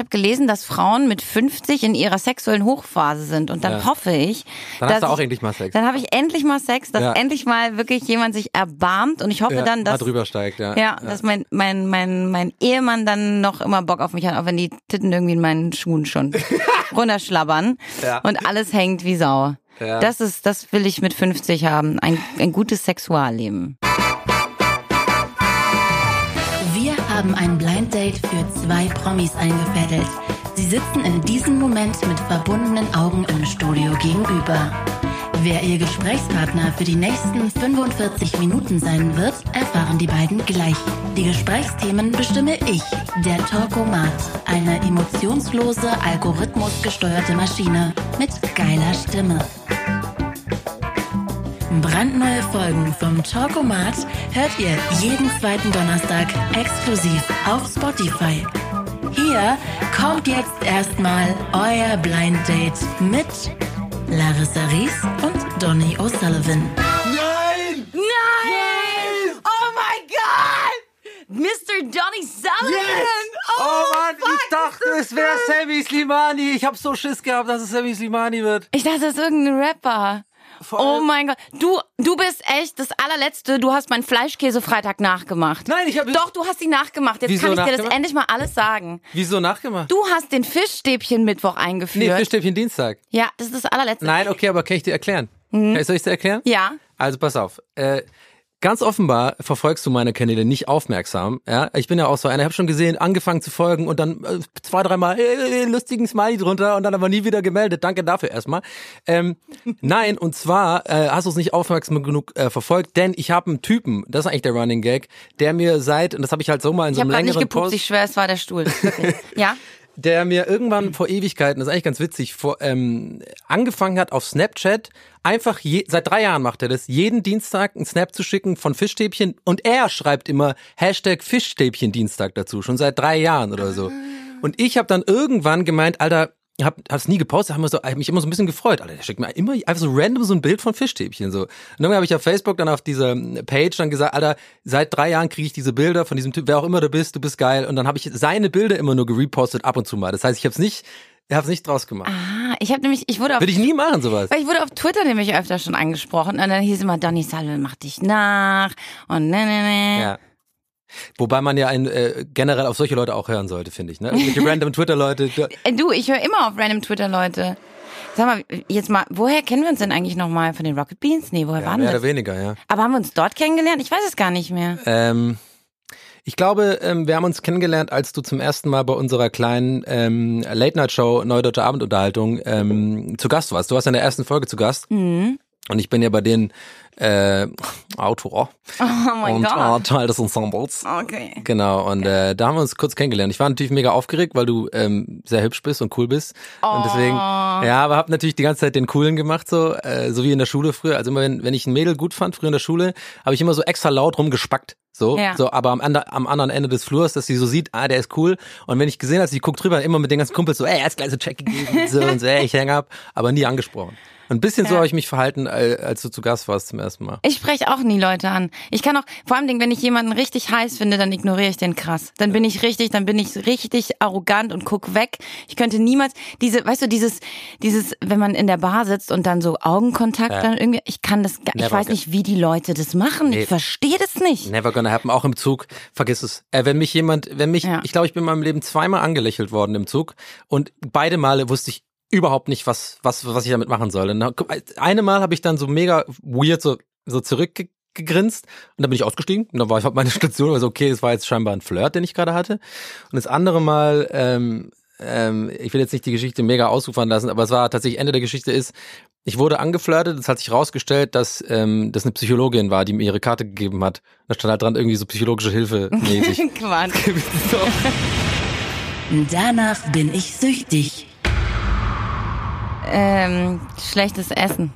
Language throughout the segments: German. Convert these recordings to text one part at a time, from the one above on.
habe gelesen, dass Frauen mit 50 in ihrer sexuellen Hochphase sind und dann Ja. hoffe ich, Dann dass hast du auch ich, endlich mal Sex. dann habe ich endlich mal Sex, dass Ja. endlich mal wirklich jemand sich erbarmt und ich hoffe ja, dann, mal dass drüber steigt, ja. ja, dass mein, mein, mein, mein Ehemann dann noch immer Bock auf mich hat, auch wenn die Titten irgendwie in meinen Schuhen schon runterschlabbern und alles hängt wie Sau. Das ist, das will ich mit 50 haben. Ein, ein gutes Sexualleben. Haben ein Blind Date für zwei Promis eingefädelt. Sie sitzen in diesem Moment mit verbundenen Augen im Studio gegenüber. Wer ihr Gesprächspartner für die nächsten 45 Minuten sein wird, erfahren die beiden gleich. Die Gesprächsthemen bestimme ich, der Talkomat, eine emotionslose, algorithmusgesteuerte Maschine mit geiler Stimme. Brandneue Folgen vom Talkomat hört ihr jeden zweiten Donnerstag exklusiv auf Spotify. Hier kommt jetzt erstmal euer Blind Date mit Larissa Ries und Donny O'Sullivan. Nein! Nein! Oh my God! Mr. Johnny Sullivan! Oh Mann, ich dachte, es wäre Sammy Slimani. Ich hab so Schiss gehabt, dass es Sammy Slimani wird. Ich dachte, das ist irgendein Rapper. Vor Oh mein Gott. Du, du bist echt das allerletzte. Du hast meinen Fleischkäse-Freitag nachgemacht. Nein, ich habe Doch, du hast ihn nachgemacht. Jetzt Wieso kann ich dir das endlich mal alles sagen. Wieso nachgemacht? Du hast den Fischstäbchen-Mittwoch nee, eingeführt. Fischstäbchen Dienstag. ja, das ist das allerletzte. Nein, okay, aber kann ich dir erklären? Mhm. Soll ich dir erklären? Ja. Also pass auf. Äh, ganz offenbar verfolgst du meine Kanäle nicht aufmerksam. Ja, ich bin ja auch so einer. Ich habe schon gesehen, angefangen zu folgen und dann äh, zwei, dreimal äh, äh, lustigen Smiley drunter und dann aber nie wieder gemeldet. Danke dafür erstmal. Ähm, nein, und zwar äh, hast du es nicht aufmerksam genug äh, verfolgt, denn ich habe einen Typen, das ist eigentlich der Running Gag, der mir seit und das habe ich halt so mal in Ich so einem gerade nicht längeren gepupst. Post Ich schwöre, es war der Stuhl. Ja? Der mir irgendwann vor Ewigkeiten, das ist eigentlich ganz witzig, vor, ähm, angefangen hat auf Snapchat, einfach je, seit drei Jahren macht er das, jeden Dienstag einen Snap zu schicken von Fischstäbchen und er schreibt immer Hashtag Fischstäbchen Dienstag dazu, schon seit drei Jahren oder so. Und ich habe dann irgendwann gemeint, Alter, hab, hab's nie gepostet, hab, so, hab mich immer so ein bisschen gefreut. Alter, der schickt mir immer einfach so random so ein Bild von Fischstäbchen so. Und dann habe ich auf Facebook dann auf dieser Page dann gesagt, Alter, seit drei Jahren kriege ich diese Bilder von diesem Typ, wer auch immer du bist, du bist geil. Und dann habe ich seine Bilder immer nur gerepostet ab und zu mal. Das heißt, ich habe es nicht, ich habe es nicht draus gemacht. Ah, ich habe nämlich, ich wurde auf Würde ich nie machen sowas. Weil ich wurde auf Twitter nämlich öfter schon angesprochen und dann hieß immer, Donny Sullivan macht dich nach und ne, ne, ne. Ja. Wobei man ja ein, äh, generell auf solche Leute auch hören sollte, finde ich. Ne? Irgendwelche random Twitter-Leute. du- Äh, Du, ich höre immer auf random Twitter-Leute. Sag mal, jetzt mal, woher kennen wir uns denn eigentlich nochmal? Von den Rocket Beans? Nee, woher Ja, waren mehr wir? oder weniger, ja. Aber haben wir uns dort kennengelernt? Ich weiß es gar nicht mehr. Ähm, ich glaube, ähm, wir haben uns kennengelernt, als du zum ersten Mal bei unserer kleinen ähm, Late-Night-Show Neue Deutsche Abendunterhaltung ähm, zu Gast warst. Du warst in der ersten Folge zu Gast. Mhm. Und ich bin ja bei den äh, Autor Oh mein und Gott. äh, Teil des Ensembles. Okay. Genau, und äh, da haben wir uns kurz kennengelernt. Ich war natürlich mega aufgeregt, weil du ähm, sehr hübsch bist und cool bist. Und deswegen, Oh. ja, aber hab natürlich die ganze Zeit den Coolen gemacht, so, äh, so wie in der Schule früher. Also immer, wenn, wenn ich ein Mädel gut fand, früher in der Schule, habe ich immer so extra laut rumgespackt. So, Ja. so, aber am, ander, am anderen Ende des Flurs, dass sie so sieht, ah, der ist cool. Und wenn ich gesehen habe, sie guckt drüber, immer mit den ganzen Kumpels so, ey, er hat's gleich so Check gegeben, so, und so, ey, ich häng ab, aber nie angesprochen. Ein bisschen so Ja. habe ich mich verhalten, als du zu Gast warst zum ersten Mal. Ich spreche auch nie Leute an. Ich kann auch, vor allem, wenn ich jemanden richtig heiß finde, dann ignoriere ich den krass. Dann bin ich richtig, dann bin ich richtig arrogant und guck weg. Ich könnte niemals diese, weißt du, dieses, dieses, wenn man in der Bar sitzt und dann so Augenkontakt, Ja. dann irgendwie, ich kann das, gar- ich Never weiß nicht, wie die Leute das machen. Nee. Ich verstehe das nicht. Never gonna happen, auch im Zug. Vergiss es. Äh, wenn mich jemand, wenn mich, Ja. ich glaube, ich bin in meinem Leben zweimal angelächelt worden im Zug und beide Male wusste ich überhaupt nicht, was, was, was ich damit machen soll. Und eine Mal habe ich dann so mega weird so, so zurückgegrinst und dann bin ich ausgestiegen und dann war ich auf meine Station, also okay, es war jetzt scheinbar ein Flirt, den ich gerade hatte. Und das andere Mal, ähm, ähm, ich will jetzt nicht die Geschichte mega ausufern lassen, aber es war tatsächlich Ende der Geschichte ist, ich wurde angeflirtet, es hat sich rausgestellt, dass das eine Psychologin war, die mir ihre Karte gegeben hat. Da stand halt dran irgendwie so psychologische Hilfe mäßig. Quatsch. Danach bin ich süchtig. Ähm, schlechtes Essen.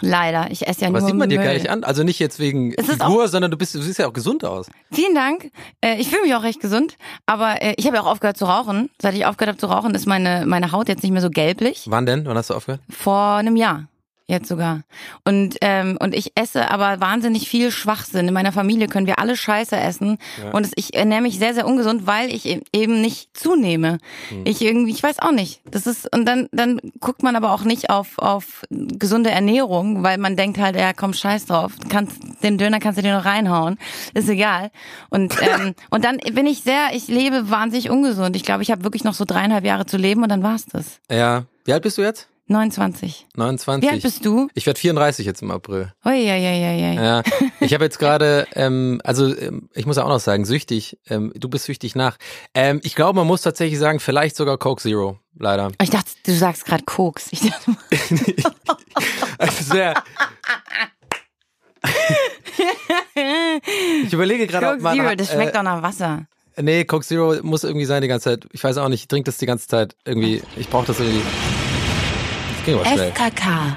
Leider. Ich esse ja Aber nur das sieht man dir Müll. gar nicht an. Also nicht jetzt wegen Figur, sondern du bist, du siehst ja auch gesund aus. Vielen Dank. Äh, ich fühle mich auch recht gesund, aber äh, ich habe ja auch aufgehört zu rauchen. Seit ich aufgehört habe zu rauchen, ist meine meine Haut jetzt nicht mehr so gelblich. Wann denn? Wann hast du aufgehört? Vor einem Jahr. Jetzt sogar. Und, ähm, und ich esse aber wahnsinnig viel Schwachsinn. In meiner Familie können wir alle Scheiße essen. Ja. Und es, ich ernähre mich sehr, sehr ungesund, weil ich e- eben nicht zunehme. Hm. Ich irgendwie, ich weiß auch nicht. Das ist, und dann, dann guckt man aber auch nicht auf, auf gesunde Ernährung, weil man denkt halt, ja, komm, scheiß drauf. Kannst, den Döner kannst du dir noch reinhauen. Ist egal. Und, ähm, und dann bin ich sehr, ich lebe wahnsinnig ungesund. Ich glaube, ich habe wirklich noch so dreieinhalb Jahre zu leben und dann war's das. Ja. Wie alt bist du jetzt? 29. 29. Wie alt bist du? Ich werde 34 jetzt im April. Ui, ui, ui, ui. Ja, ich habe jetzt gerade, ähm, also ähm, ich muss auch noch sagen, süchtig. Ähm, du bist süchtig nach. Ähm, ich glaube, man muss tatsächlich sagen, vielleicht sogar Coke Zero, leider. Ich dachte, du sagst gerade Koks. Ich dachte, Also sehr. ich überlege gerade, ob Coke man Zero, hat, das schmeckt äh, doch nach Wasser. Nee, Coke Zero muss irgendwie sein die ganze Zeit. Ich weiß auch nicht, ich trinke das die ganze Zeit irgendwie. Ich brauche das irgendwie. Das ging aber schnell. FKK.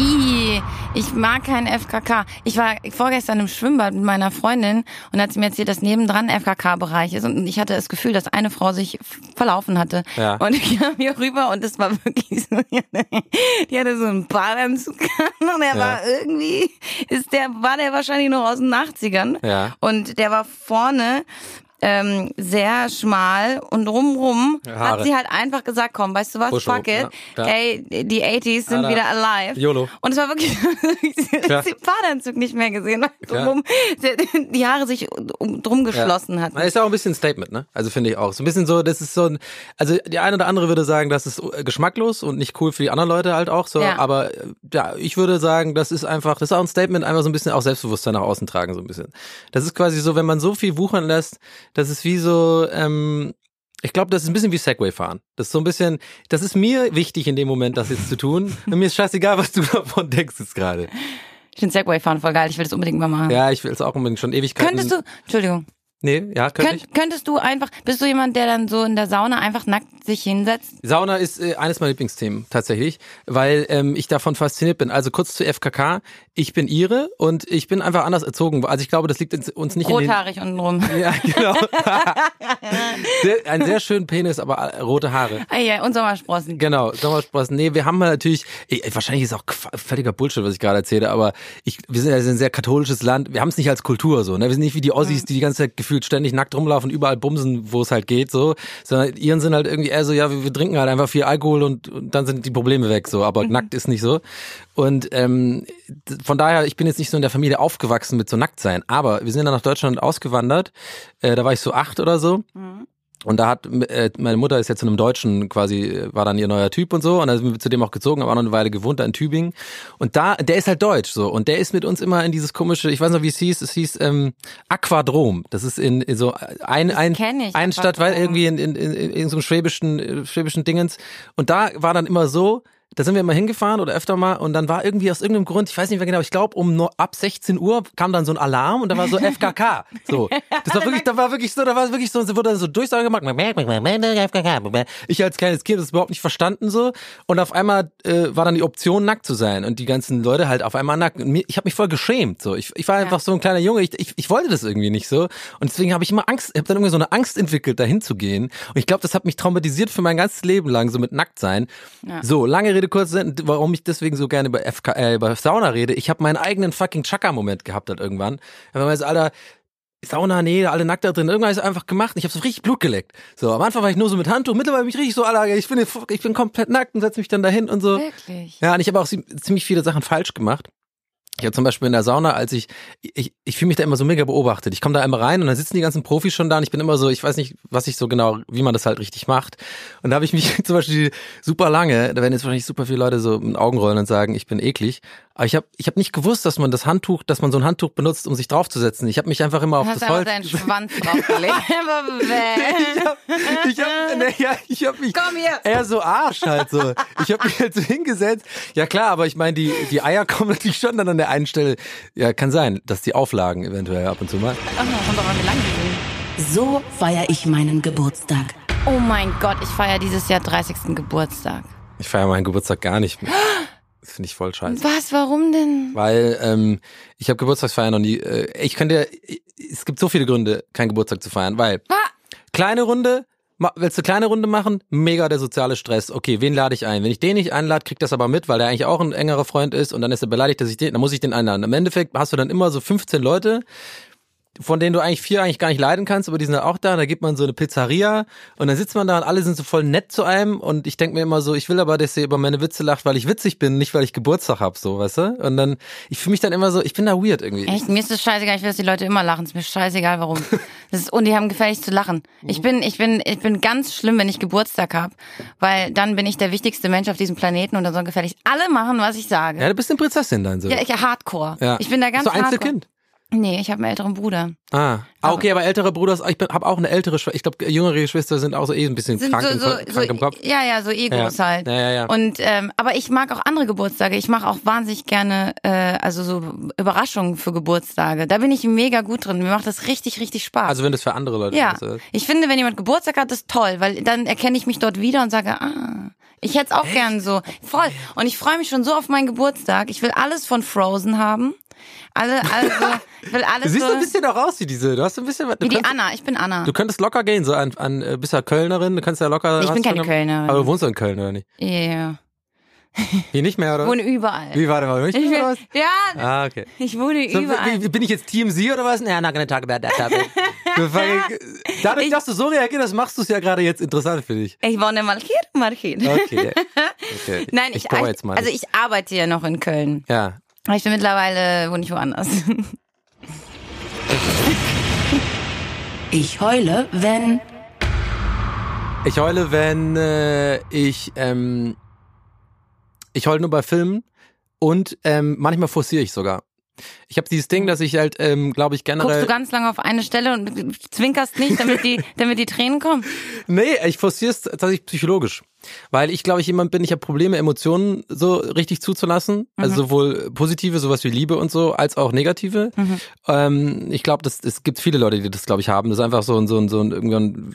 I, ich mag keinen FKK. Ich war vorgestern im Schwimmbad mit meiner Freundin und hat sie mir erzählt, dass nebendran FKK-Bereich ist und ich hatte das Gefühl, dass eine Frau sich verlaufen hatte. Ja. Und ich kam hier rüber und es war wirklich so, die hatte so einen Badeanzug an und er Ja. war irgendwie, ist der, war der wahrscheinlich noch aus den 80ern. Ja. Und der war vorne ähm, sehr schmal und rumrum Haare. hat sie halt einfach gesagt, komm, weißt du was, Buscho, fuck it, ja, ja. ey, die 80s sind Alter. wieder alive. YOLO. Und es war wirklich, sie den Badeanzug nicht mehr gesehen hat, Klar. drum, die Haare sich um- drum geschlossen hat. Ist ja auch ein bisschen ein Statement, ne? Also finde ich auch. So ein bisschen so, das ist so ein, also die eine oder andere würde sagen, das ist äh, geschmacklos und nicht cool für die anderen Leute halt auch so. Ja. Aber äh, ja, ich würde sagen, das ist einfach, das ist auch ein Statement, einfach so ein bisschen auch Selbstbewusstsein nach außen tragen, so ein bisschen. Das ist quasi so, wenn man so viel wuchern lässt, das ist wie so, ähm, ich glaube, das ist ein bisschen wie Segway fahren. Das ist so ein bisschen, das ist mir wichtig in dem Moment, das jetzt zu tun. Und mir ist scheißegal, was du davon denkst jetzt gerade. Ich finde Segway fahren voll geil, ich will das unbedingt mal machen. Ja, ich will es auch unbedingt schon Ewigkeiten. Könntest du, Entschuldigung, Nee, ja, könnte ich. könnt, könntest du einfach, bist du jemand, der dann so in der Sauna einfach nackt sich hinsetzt? Sauna ist äh, eines meiner Lieblingsthemen tatsächlich, weil ähm, ich davon fasziniert bin. Also kurz zu FKK, ich bin Ire und ich bin einfach anders erzogen. Also ich glaube, das liegt uns nicht Rothaarig untenrum. in den... Ja, genau. sehr, ein sehr schönen Penis, aber äh, rote Haare. Ah ja, und Sommersprossen. Genau, Sommersprossen. Nee, wir haben natürlich, ey, wahrscheinlich ist auch völliger Bullshit, was ich gerade erzähle, aber ich, wir sind ja ein sehr katholisches Land. Wir haben es nicht als Kultur so, ne? Wir sind nicht wie die Ossis, die die ganze Zeit gefühlt ständig nackt rumlaufen, überall bumsen, wo es halt geht, so. Sondern ihren sind halt irgendwie eher so, ja, wir, wir trinken halt einfach viel Alkohol und, und dann sind die Probleme weg, so. Aber nackt ist nicht so. Und ähm, von daher, ich bin jetzt nicht so in der Familie aufgewachsen mit so Nacktsein, aber wir sind dann nach Deutschland ausgewandert. Äh, da war ich so acht oder so. Und da hat äh, meine Mutter ist jetzt zu einem Deutschen quasi, äh, war dann ihr neuer Typ und so. Und da sind wir zu dem auch gezogen, aber auch noch eine Weile gewohnt da in Tübingen. Und da, der ist halt deutsch so. Und der ist mit uns immer in dieses komische, ich weiß noch, wie es hieß, es hieß ähm, Aquadrom. Das ist in, in so ein, ein, ich, ein Stadtwald Aquadrom. irgendwie in, in, in, in so einem schwäbischen, äh, schwäbischen Dingens. Und da war dann immer so, da sind wir immer hingefahren oder öfter mal und dann war irgendwie aus irgendeinem Grund, ich weiß nicht mehr genau, ich glaube um nur ab 16 Uhr kam dann so ein Alarm und da war so FKK. So. Das war wirklich, da war wirklich so, da war wirklich so, wurde dann so Durchsage gemacht. Ich als kleines Kind das überhaupt nicht verstanden so und auf einmal äh, war dann die Option nackt zu sein und die ganzen Leute halt auf einmal nackt. Und mir, ich habe mich voll geschämt so. Ich, ich war einfach so ein kleiner Junge, ich, ich, ich wollte das irgendwie nicht so und deswegen habe ich immer Angst, habe dann irgendwie so eine Angst entwickelt, dahin zu gehen und ich glaube, das hat mich traumatisiert für mein ganzes Leben lang so mit nackt sein. So, lange Rede kurz, warum ich deswegen so gerne über FK, äh, über Sauna rede. Ich habe meinen eigenen fucking Chaka-Moment gehabt halt irgendwann. Wenn man so, Alter, Sauna, nee, alle nackt da drin. Irgendwann ist es einfach gemacht. Ich habe so richtig Blut geleckt. So, am Anfang war ich nur so mit Handtuch. Mittlerweile bin ich richtig so, Alter, ich bin, ich bin komplett nackt und setze mich dann dahin und so. Wirklich? Ja, und ich habe auch zie- ziemlich viele Sachen falsch gemacht. Ich habe zum Beispiel in der Sauna, als ich, ich, ich fühle mich da immer so mega beobachtet. Ich komme da immer rein und dann sitzen die ganzen Profis schon da und ich bin immer so, ich weiß nicht, was ich so genau, wie man das halt richtig macht. Und da habe ich mich zum Beispiel super lange, da werden jetzt wahrscheinlich super viele Leute so mit Augen rollen und sagen, ich bin eklig. Aber ich habe ich hab nicht gewusst, dass man das Handtuch, dass man so ein Handtuch benutzt, um sich draufzusetzen. Ich habe mich einfach immer auf Hast das einfach Holz. deinen Schwanz draufgelegt. Ich hab, ich hab, ne, ja, ich hab mich Komm hier. eher so Arsch halt so. Ich habe mich halt so hingesetzt. Ja klar, aber ich meine, die, die Eier kommen natürlich schon dann an der einen Stelle. Ja, kann sein, dass die auflagen eventuell ab und zu mal. Ach, no, kommt doch an, wie lang die sind. So feiere ich meinen Geburtstag. Oh mein Gott, ich feiere dieses Jahr 30. Geburtstag. Ich feiere meinen Geburtstag gar nicht mehr. Das finde ich voll scheiße. Was, warum denn? Weil ähm, ich habe Geburtstagsfeiern noch nie. Äh, ich könnte, es gibt so viele Gründe, keinen Geburtstag zu feiern, weil Ah, kleine Runde, Willst du kleine Runde machen? Mega der soziale Stress. Okay, wen lade ich ein? Wenn ich den nicht einlade, kriegt das aber mit, weil der eigentlich auch ein engerer Freund ist und dann ist er beleidigt, dass ich den, dann muss ich den einladen. Im Endeffekt hast du dann immer so 15 Leute, von denen du eigentlich vier eigentlich gar nicht leiden kannst, aber die sind dann auch da. Und da gibt man so eine Pizzeria und dann sitzt man da und alle sind so voll nett zu einem und ich denke mir immer so, ich will aber, dass ihr über meine Witze lacht, weil ich witzig bin, nicht weil ich Geburtstag hab, so, weißt du? Und dann, ich fühle mich dann immer so, ich bin da weird irgendwie. Echt, mir ist das scheißegal, ich will, dass die Leute immer lachen. Ist mir scheißegal, warum. Das ist, und die haben gefälligst zu lachen. Ich bin, ich bin, ich bin ganz schlimm, wenn ich Geburtstag hab, weil dann bin ich der wichtigste Mensch auf diesem Planeten und dann sollen gefälligst alle machen, was ich sage. Ja, du bist eine Prinzessin dann so. Ja, ich Hardcore. Ja. Ich bin da ganz so hardcore. Nee, ich habe einen älteren Bruder. Ah. ah, okay, aber ältere Bruder, ist- ich habe auch eine ältere Schwester. Ich glaube, jüngere Geschwister sind auch so eh ein bisschen krank, so, im, so, so, krank im Kopf. Ja, ja, so Egos Ja. halt. Ja, ja, ja. Und ähm, aber ich mag auch andere Geburtstage. Ich mache auch wahnsinnig gerne, äh, also so Überraschungen für Geburtstage. Da bin ich mega gut drin. Mir macht das richtig, richtig Spaß. Also wenn das für andere Leute ja, ist. äh, ich finde, wenn jemand Geburtstag hat, ist toll, weil dann erkenne ich mich dort wieder und sage, ah, ich hätte es auch gern so. Voll. Und ich freue mich schon so auf meinen Geburtstag. Ich will alles von Frozen haben. Alle, also, ich will Du alles siehst so ein bisschen auch aus wie diese. Du hast ein bisschen. Du wie die könntest, Anna. Ich bin Anna. Du könntest locker gehen, so an, an äh, bist ja Kölnerin, du kannst ja locker. Ich bin keine schon- Kölnerin. Aber du wohnst in Köln, oder nicht? Ja. Hier nicht mehr, oder? Ich wohne überall. Wie, warte mal, nicht Ich mehr, oder bin, was? ja, Ah, okay. ich wohne So, überall. wie, bin ich jetzt TMZ oder was? Ja, that topic. Du fucking- Dadurch, Ich- dass du so reagierst, machst du es ja gerade jetzt interessant für dich. Ich wohne mal hier, mal hier. Okay. okay. Nein, ich, bohre jetzt mal. also ich arbeite ja noch in Köln. ja. Aber ich bin mittlerweile, wohne ich woanders. Ich heule, wenn Ich heule, wenn äh, ich ähm, ich heule nur bei Filmen und ähm, manchmal forciere ich sogar. Ich habe dieses Ding, dass ich halt, ähm, glaube ich, Guckst generell. du ganz lange auf eine Stelle und zwinkerst nicht, damit die, damit die Tränen kommen? Nee, ich forciere es tatsächlich psychologisch. Weil ich, glaube ich, jemand bin, ich habe Probleme, Emotionen so richtig zuzulassen. Also sowohl positive, sowas wie Liebe und so, als auch negative. Ähm, ich glaube, das- es gibt viele Leute, die das, glaube ich, haben. Das ist einfach so ein, so ein, so ein, irgendwann,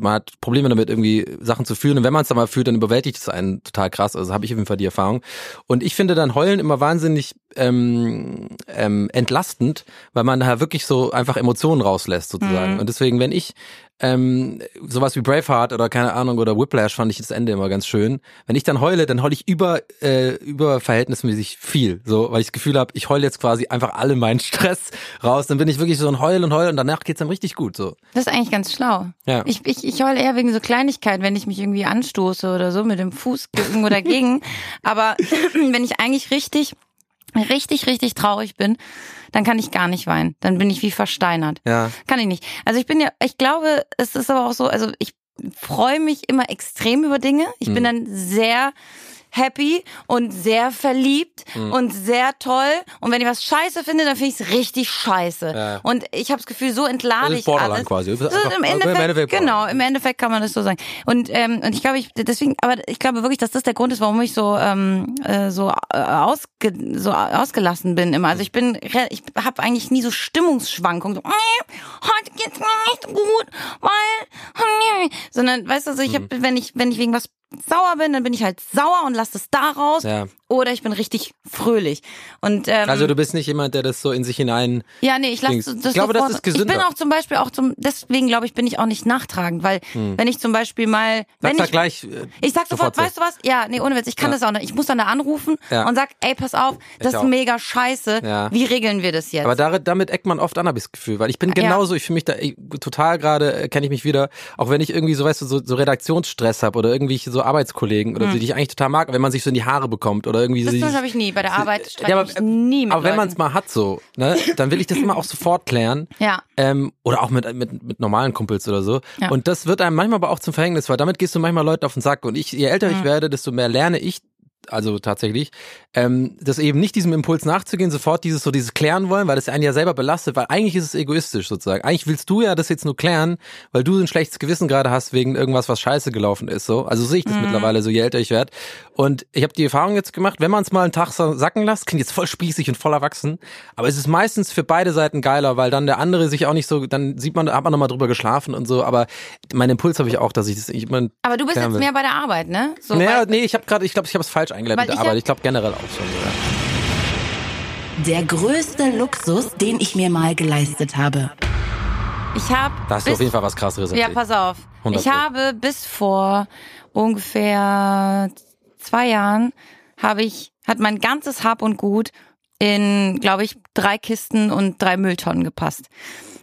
man hat Probleme damit, irgendwie Sachen zu fühlen. Und wenn man es dann mal fühlt, dann überwältigt es einen total krass. Also habe ich auf jeden Fall die Erfahrung. Und ich finde dann Heulen immer wahnsinnig ähm, ähm, entlastend, weil man da wirklich so einfach Emotionen rauslässt sozusagen. Und deswegen, wenn ich ähm, sowas wie Braveheart oder keine Ahnung oder Whiplash fand ich das Ende immer ganz schön. Wenn ich dann heule, dann heule ich über äh, über verhältnismäßig viel, so weil ich das Gefühl habe, ich heule jetzt quasi einfach alle meinen Stress raus. Dann bin ich wirklich so ein Heul und Heul und danach geht's dann richtig gut so. Das ist eigentlich ganz schlau. Ja. Ich, ich, ich heule eher wegen so Kleinigkeiten, wenn ich mich irgendwie anstoße oder so mit dem Fuß irgendwo dagegen. Aber wenn ich eigentlich richtig, richtig, richtig traurig bin, dann kann ich gar nicht weinen. Dann bin ich wie versteinert. Ja. Kann ich nicht. Also ich bin ja, ich glaube, es ist aber auch so, also ich freue mich immer extrem über Dinge. Ich Mhm. bin dann sehr happy und sehr verliebt Mhm. und sehr toll. Und wenn ich was scheiße finde, dann finde ich es richtig scheiße. Ja. Und ich habe das Gefühl, so entlade Das ist ich alles. quasi. So, Einfach- im, im Endeffekt, Endeffekt genau, im Endeffekt kann man das so sagen. Und ähm, und ich glaube, ich deswegen, aber ich glaube wirklich, dass das der Grund ist, warum ich so ähm, äh, so äh, ausge, so ausgelassen bin immer. Also ich bin, ich habe eigentlich nie so Stimmungsschwankungen. So, "Nee, heute geht's mir nicht gut, weil, nee." sondern weißt du, so ich Mhm. habe, wenn ich wenn ich wegen was sauer bin, dann bin ich halt sauer und lass das da raus. Ja. Oder ich bin richtig fröhlich. Und ähm, Also du bist nicht jemand, der das so in sich hinein. ja, nee, ich lasse das Ich glaube, das sofort- ist gesünder. Ich bin auch zum Beispiel auch zum, deswegen glaube ich, bin ich auch nicht nachtragend, weil wenn ich zum Beispiel mal, wenn da ich, gleich. äh, ich sag sofort, so. weißt du was? Ja, nee, ohne Witz, ich kann Ja. das auch nicht. Ich muss dann da anrufen Ja. und sag, ey, pass auf, das ist mega scheiße. Ja. Wie regeln wir das jetzt? Aber da, damit eckt man oft an, habe ich das Gefühl, weil ich bin genauso, ich fühle mich da ich, total gerade, äh, kenne ich mich wieder, auch wenn ich irgendwie so, weißt du, so, so Redaktionsstress habe oder irgendwie so Arbeitskollegen oder so, die ich eigentlich total mag, wenn man sich so in die Haare bekommt oder irgendwie so. Hm. das habe ich nie. Bei der Arbeit streite Ja, aber, ich nie mit aber wenn man es mal hat so, ne, dann will ich das immer auch sofort klären. Ja. Ähm, oder auch mit, mit, mit normalen Kumpels oder so. Ja. Und das wird einem manchmal aber auch zum Verhängnis, weil damit gehst du manchmal Leuten auf den Sack. Und ich, je älter Mhm. ich werde, desto mehr lerne ich, also tatsächlich, ähm, das eben nicht diesem Impuls nachzugehen, sofort dieses so dieses klären wollen, weil das einen ja selber belastet, weil eigentlich ist es egoistisch sozusagen. Eigentlich willst du ja das jetzt nur klären, weil du ein schlechtes Gewissen gerade hast wegen irgendwas, was scheiße gelaufen ist. So, also sehe ich Mhm. das mittlerweile, so je älter ich werde. Und ich habe die Erfahrung jetzt gemacht, wenn man es mal einen Tag sacken lässt, klingt jetzt voll spießig und voll erwachsen, aber es ist meistens für beide Seiten geiler, weil dann der andere sich auch nicht so, dann sieht man, hat man nochmal drüber geschlafen und so. Aber mein Impuls habe ich auch, dass ich das, ich mein, Aber du bist jetzt mehr bei der Arbeit, ne? So, naja, nee, ich habe gerade, ich glaube, ich habe es falsch eingeleitet mit der ich hab- Ich glaube generell auch schon. Ja. der größte Luxus, den ich mir mal geleistet habe. ich habe Da hast du auf jeden Fall was krasseres Ja, pass auf. 100 Ich habe bis vor ungefähr zwei Jahren habe ich, hat mein ganzes Hab und Gut in, glaube ich, drei Kisten und drei Mülltonnen gepasst.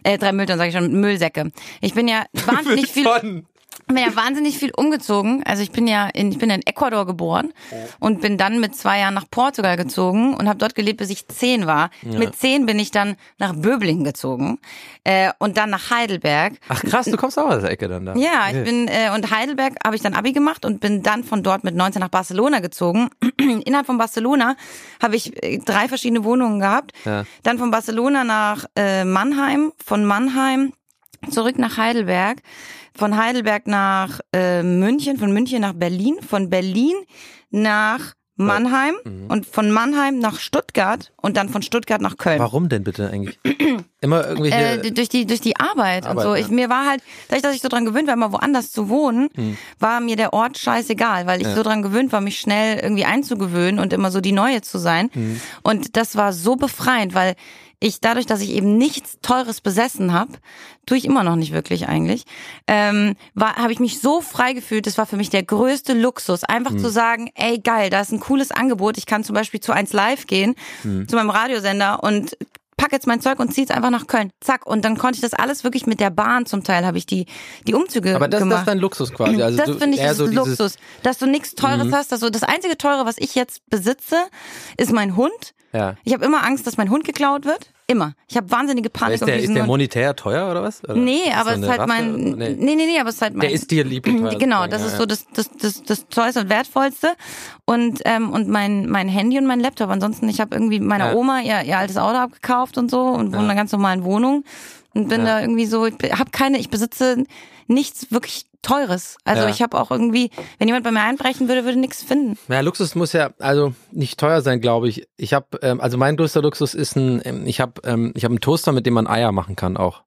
Äh, drei Mülltonnen, sage ich schon, Müllsäcke. Ich bin ja wahnsinnig viel. Bin ja wahnsinnig viel umgezogen. Also ich bin ja in, ich bin in Ecuador geboren und bin dann mit zwei Jahren nach Portugal gezogen und habe dort gelebt, bis ich zehn war. Mit zehn bin ich dann nach Böblingen gezogen äh, und dann nach Heidelberg. Ach krass, du kommst auch aus der Ecke dann da. Ja, ich bin äh, und Heidelberg habe ich dann Abi gemacht und bin dann von dort mit 19 nach Barcelona gezogen. Innerhalb von Barcelona habe ich äh, drei verschiedene Wohnungen gehabt. Ja. Dann von Barcelona nach äh, Mannheim, von Mannheim zurück nach Heidelberg, von Heidelberg nach äh, München, von München nach Berlin, von Berlin nach Mannheim Mhm. und von Mannheim nach Stuttgart und dann von Stuttgart nach Köln. Warum denn bitte eigentlich? Immer irgendwelche. Äh, durch die durch die Arbeit, und Arbeit, so. ja. Ich, mir war halt, dadurch, dass ich so dran gewöhnt war, immer woanders zu wohnen, war mir der Ort scheißegal, weil ich. Ja. so dran gewöhnt war, mich schnell irgendwie einzugewöhnen und immer so die Neue zu sein. Hm. Und das war so befreiend, weil ich dadurch, dass ich eben nichts Teures besessen habe, tue ich immer noch nicht wirklich eigentlich, ähm, war habe ich mich so frei gefühlt. Das war für mich der größte Luxus, einfach Hm. zu sagen, ey geil, da ist ein cooles Angebot. Ich kann zum Beispiel zu 1 Live gehen, Hm. zu meinem Radiosender und pack jetzt mein Zeug und zieh's einfach nach Köln. Zack. Und dann konnte ich das alles wirklich mit der Bahn zum Teil habe ich die, die Umzüge aber das, das gemacht. ist dein Luxus quasi. Also das finde ich ist so Mhm. Luxus, dass du nichts Teures hast. Dass du, das einzige Teure, was ich jetzt besitze, ist mein Hund. Ja. Ich habe immer Angst, dass mein Hund geklaut wird. Immer. Ich habe wahnsinnige Panik Ist der, ist der monetär teuer oder was? Oder Nee, aber es ist halt Rasse? mein. Nee. Nee, nee, nee, aber es ist halt mein. Der ist dir lieb. Genau, das ja, ist so das, das, das, das teuerste und wertvollste. Und, ähm, und mein, mein Handy und mein Laptop. Ansonsten, ich habe irgendwie meiner Ja. Oma ihr, ihr altes Auto abgekauft und so und wohne in einer ganz normalen Wohnung. Und bin Ja. da irgendwie so, ich habe keine, ich besitze nichts wirklich Teures. Also Ja. ich habe auch irgendwie, wenn jemand bei mir einbrechen würde, würde nichts finden. Ja, Luxus muss ja also nicht teuer sein, glaube ich. Ich habe ähm, also mein größter Luxus ist ein ähm, ich habe ähm, ich habe einen Toaster, mit dem man Eier machen kann auch.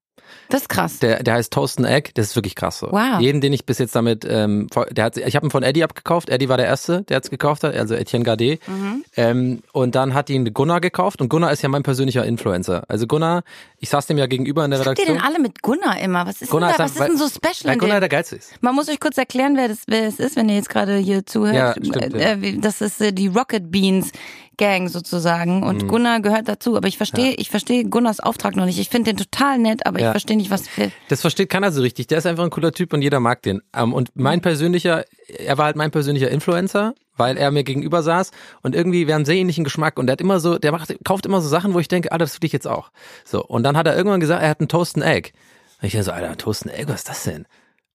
Das ist krass. Der der heißt Toast and Egg, das ist wirklich krass so. Wow. Jeden, den ich bis jetzt damit ähm, der hat ich habe ihn von Eddie abgekauft. Eddie war der erste, der es gekauft hat, also Etienne Gade. Mhm. Ähm, und dann hat ihn Gunnar gekauft und Gunnar ist ja mein persönlicher Influencer. Also Gunnar, ich saß dem ja gegenüber in der Was Redaktion. denn alle mit Gunnar immer? Was ist, Gunnar denn, da, ist was ein- ist denn so special Weil Gunnar der geilste ist. Man muss euch kurz erklären, wer das, wer es ist, wenn ihr jetzt gerade hier zuhört. Ja, stimmt, ja. Äh, Das ist äh, die Rocket Beans Gang sozusagen Mhm. und Gunnar gehört dazu. Aber ich verstehe, ich verstehe Gunnars Auftrag noch nicht. Ich finde den total nett, aber ich Ja. verstehe nicht, was. Das versteht keiner so richtig. Der ist einfach ein cooler Typ und jeder mag den. Ähm, und mein persönlicher, er war halt mein persönlicher Influencer, weil er mir gegenüber saß und irgendwie, wir haben sehr ähnlichen Geschmack und der hat immer so, der macht, kauft immer so Sachen, wo ich denke, ah, das will ich jetzt auch. So. Und dann hat er irgendwann gesagt, er hat einen Toast and Egg. Und ich dachte so, Alter, Toast and Egg, was ist das denn?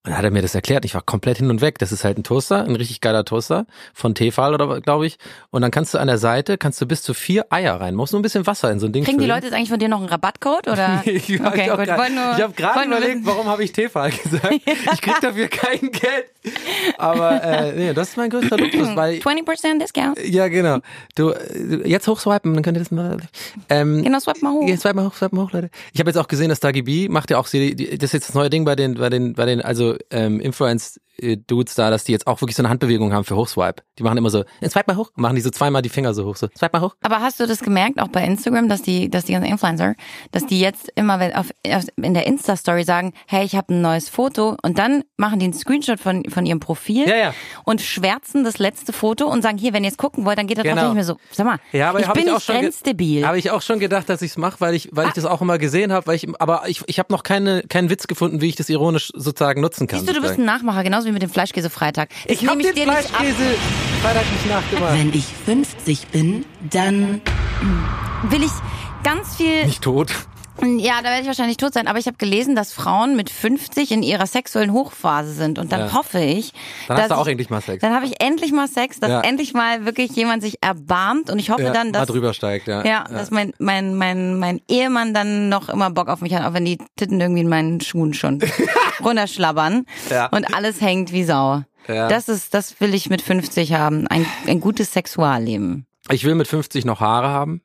Und dann hat er mir das erklärt. Ich war komplett hin und weg. Das ist halt ein Toaster, ein richtig geiler Toaster von Tefal oder glaube ich. Und dann kannst du an der Seite kannst du bis zu vier Eier rein. Musst nur ein bisschen Wasser in so ein Ding Kriegen die. Leute jetzt eigentlich von dir noch einen Rabattcode oder? Ich, ich okay, habe gut. Wollte nur- gerade nur überlegt, wissen. warum habe ich Tefal gesagt. Ich krieg dafür kein Geld. Aber äh, nee, das ist mein größter Luxus, weil 20% Discount. ja genau. Du äh, jetzt hochswipen, dann könnt ihr das mal. Ähm, Genau, swipe mal hoch. Jetzt swipe mal hoch, swipe mal hoch, Leute. Ich habe jetzt auch gesehen, dass Dagi B macht ja auch das ist jetzt das neue Ding bei den bei den bei den also ähm, Influence äh, Dudes da, dass die jetzt auch wirklich so eine Handbewegung haben für Hochswipe. Die machen immer so, äh, swipe mal hoch, machen die so zweimal die Finger so hoch, so swipe mal hoch. Aber hast du das gemerkt, auch bei Instagram, dass die, dass die ganzen Influencer, dass die jetzt immer wenn auf, auf, in der Insta-Story sagen, hey, ich habe ein neues Foto und dann machen die einen Screenshot von, von ihrem Profil Ja, ja. und schwärzen das letzte Foto und sagen, hier, wenn ihr es gucken wollt, dann geht das Genau. natürlich mir so, sag mal, Ja, aber ich bin ich auch nicht schon grenzdebil. Habe ich auch schon gedacht, dass ich es mache, weil ich, weil ich das auch immer gesehen habe, weil ich, aber ich, ich habe noch keine, keinen Witz gefunden, wie ich das ironisch sozusagen nutzen kann. Siehst du, du bist ein. Nachmacher, genauso wie mit dem Fleischkäse-Freitag. Das ich habe den dir nicht ab. Fleischkäse Freitag nicht nachgemacht. Wenn ich 50 bin, dann Will ich ganz viel Nicht tot. Ja, da werde ich wahrscheinlich tot sein. Aber ich habe gelesen, dass Frauen mit 50 in ihrer sexuellen Hochphase sind. Und dann Ja. hoffe ich, Dann dass hast du auch ich, endlich mal Sex. Dann habe ich endlich mal Sex, dass Ja. endlich mal wirklich jemand sich erbarmt. Und ich hoffe Ja, dann, mal dass drüber steigt, ja. ja, dass mein mein mein mein Ehemann dann noch immer Bock auf mich hat, auch wenn die Titten irgendwie in meinen Schuhen schon runterschlabbern Ja. und alles hängt wie Sau. Ja. Das ist, das will ich mit 50 haben, ein, ein gutes Sexualleben. Ich will mit 50 noch Haare haben.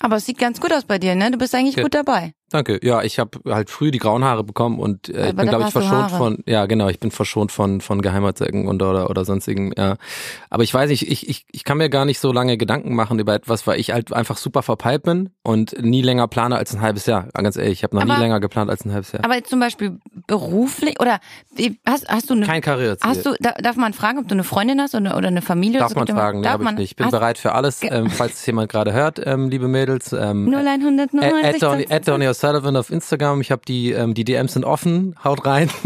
Aber es sieht ganz gut aus bei dir, ne? Du bist eigentlich Ja. gut dabei. Danke. Ja, ich habe halt früh die grauen Haare bekommen und äh, ich bin, glaube ich, verschont Haare. von, ja genau, ich bin verschont von von Geheimatsäcken und oder oder sonstigen. Ja, aber ich weiß nicht, ich, ich ich kann mir gar nicht so lange Gedanken machen über etwas, weil ich halt einfach super verpeilt bin und nie länger plane als ein halbes Jahr. Ganz ehrlich, ich habe noch nie Aber- länger geplant als ein halbes Jahr. Aber zum Beispiel beruflich oder hast, hast du eine Kein Karriereziel. Hast du, da, darf man fragen, ob du eine Freundin hast oder, oder eine Familie? Darf oder man so? fragen, Darf ich man- nicht. Ich bin bereit für alles, ähm, falls es jemand gerade hört, ähm, liebe Mädels. Ähm, 0199. At Donny, at Donny O'Sullivan auf Instagram. Ich habe die, ähm, die DMs sind offen. Haut rein.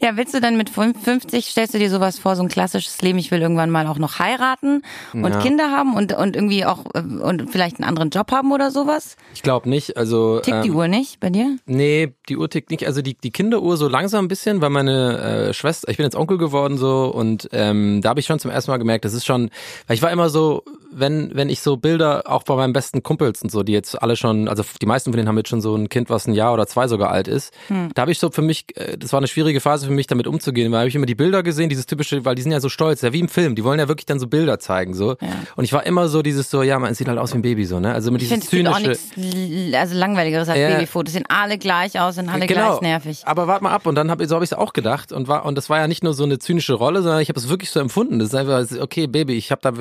Ja, willst du dann mit 50, stellst du dir sowas vor, so ein klassisches Leben, ich will irgendwann mal auch noch heiraten und Ja. Kinder haben und, und irgendwie auch äh, und vielleicht einen anderen Job haben oder sowas? Ich glaube nicht. Also Tickt die ähm, Uhr nicht bei dir? Nee, die Uhr tickt nicht. Also die, die Kinderuhr so langsam ein bisschen, weil meine äh, Schwester, ich bin jetzt Onkel geworden so und ähm, da habe ich schon zum ersten Mal gemerkt, das ist schon, weil ich war immer so, wenn wenn ich so Bilder auch bei meinen besten Kumpels und so, die jetzt alle schon, also die meisten von denen haben jetzt schon so ein Kind, was ein Jahr oder zwei sogar alt ist. Da habe ich so für mich, äh, das war eine schwierige Phase für mich, damit umzugehen, weil habe ich immer die Bilder gesehen, dieses typische, weil die sind ja so stolz, ja wie im Film, die wollen ja wirklich dann so Bilder zeigen so. Und ich war immer so dieses so, ja, man sieht halt aus wie ein Baby so, ne? Also immer Ich dieses auch zynische. nichts l- also langweiligeres als Ja. Babyfotos. Sehen alle gleich aus, sind alle gleich nervig. Aber warte mal ab und dann hab, so habe ich es auch gedacht und war und das war ja nicht nur so eine zynische Rolle, sondern ich habe es wirklich so empfunden. Das ist einfach okay, Baby, ich habe da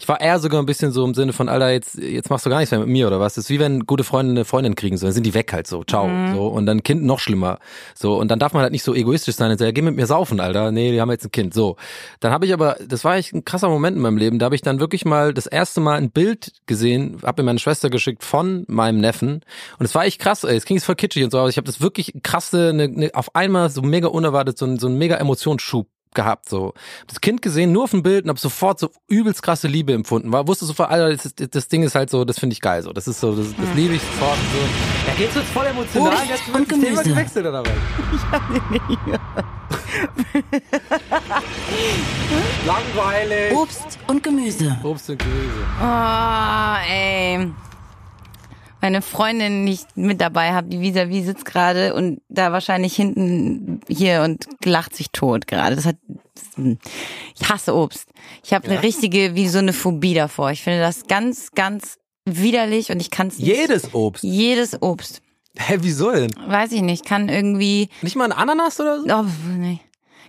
ich war eher sogar ein bisschen so im Sinne von Alter, jetzt jetzt machst du gar nichts mehr mit mir oder was? Das ist wie wenn gute Freunde eine Freundin kriegen so, dann sind die weg halt so, ciao, Mhm. so und dann Kind noch schlimmer. So und dann darf man halt nicht so egoistisch sein und sagen, ja, geh mit mir saufen, Alter. Nee, die haben jetzt ein Kind. So. Dann habe ich aber das war echt ein krasser Moment in meinem Leben, da habe ich dann wirklich mal das erste Mal ein Bild gesehen, habe mir meine Schwester geschickt von meinem Neffen und es war echt krass, ey. es klingt voll kitschig und so, aber ich habe das wirklich krasse, ne, ne, auf einmal so mega unerwartet, so, ein- so ein mega Emotionsschub gehabt, so. Das Kind gesehen, nur auf dem Bild und habe sofort so übelst krasse Liebe empfunden. War, wusste sofort, Alter, das, das Ding ist halt so, das finde ich geil, so. Das ist so, das, das liebe ich sofort. So. Ja, geht's jetzt voll emotional, Obst jetzt wird das Thema Gemüse. gewechselt oder was? Langweilig. Obst und Gemüse. Obst und Gemüse. Oh, ey. Meine Freundin, ich mit dabei habe, die vis-à-vis sitzt gerade und da wahrscheinlich hinten hier und lacht sich tot gerade. Das hat, ich hasse Obst. Ich habe eine richtige, wie so eine Phobie davor. Ich finde das ganz, ganz widerlich und ich kann es nicht. Jedes Obst. Jedes Obst. Hä, wieso denn? Weiß ich nicht, kann irgendwie, Nicht mal ein Ananas oder so? oh, nee.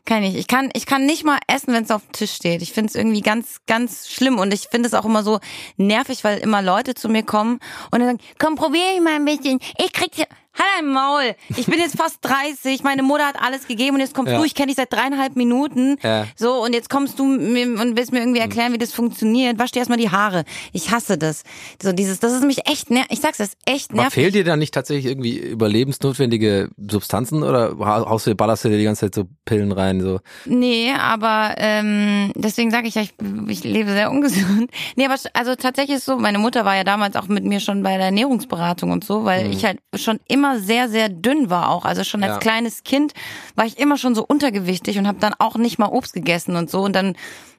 Kann ich. Ich kann, ich kann nicht mal essen, wenn es auf dem Tisch steht. Ich finde es irgendwie ganz, ganz schlimm. Und ich finde es auch immer so nervig, weil immer Leute zu mir kommen und dann sagen, komm, probier ich mal ein bisschen. Ich krieg dir. Halt ein Maul. Ich bin jetzt fast 30. Meine Mutter hat alles gegeben und jetzt kommst Ja. du. Ich kenne dich seit dreieinhalb Minuten. Ja. So, und jetzt kommst du und willst mir irgendwie erklären, wie das funktioniert. Wasch dir erstmal die Haare. Ich hasse das. So dieses, das ist mich echt nervig. Ich sag's, das ist echt Aber nervig. fehlt dir dann nicht tatsächlich irgendwie überlebensnotwendige Substanzen oder ha- haust du, ballerst du dir die ganze Zeit so Pillen rein? So? Nee, aber ähm, deswegen sage ich ja, ich, ich lebe sehr ungesund. Nee, aber also tatsächlich ist so, meine Mutter war ja damals auch mit mir schon bei der Ernährungsberatung und so, weil ich halt schon immer sehr, sehr dünn war auch. Also schon als Ja. kleines Kind war ich immer schon so untergewichtig und habe dann auch nicht mal Obst gegessen und so. Und dann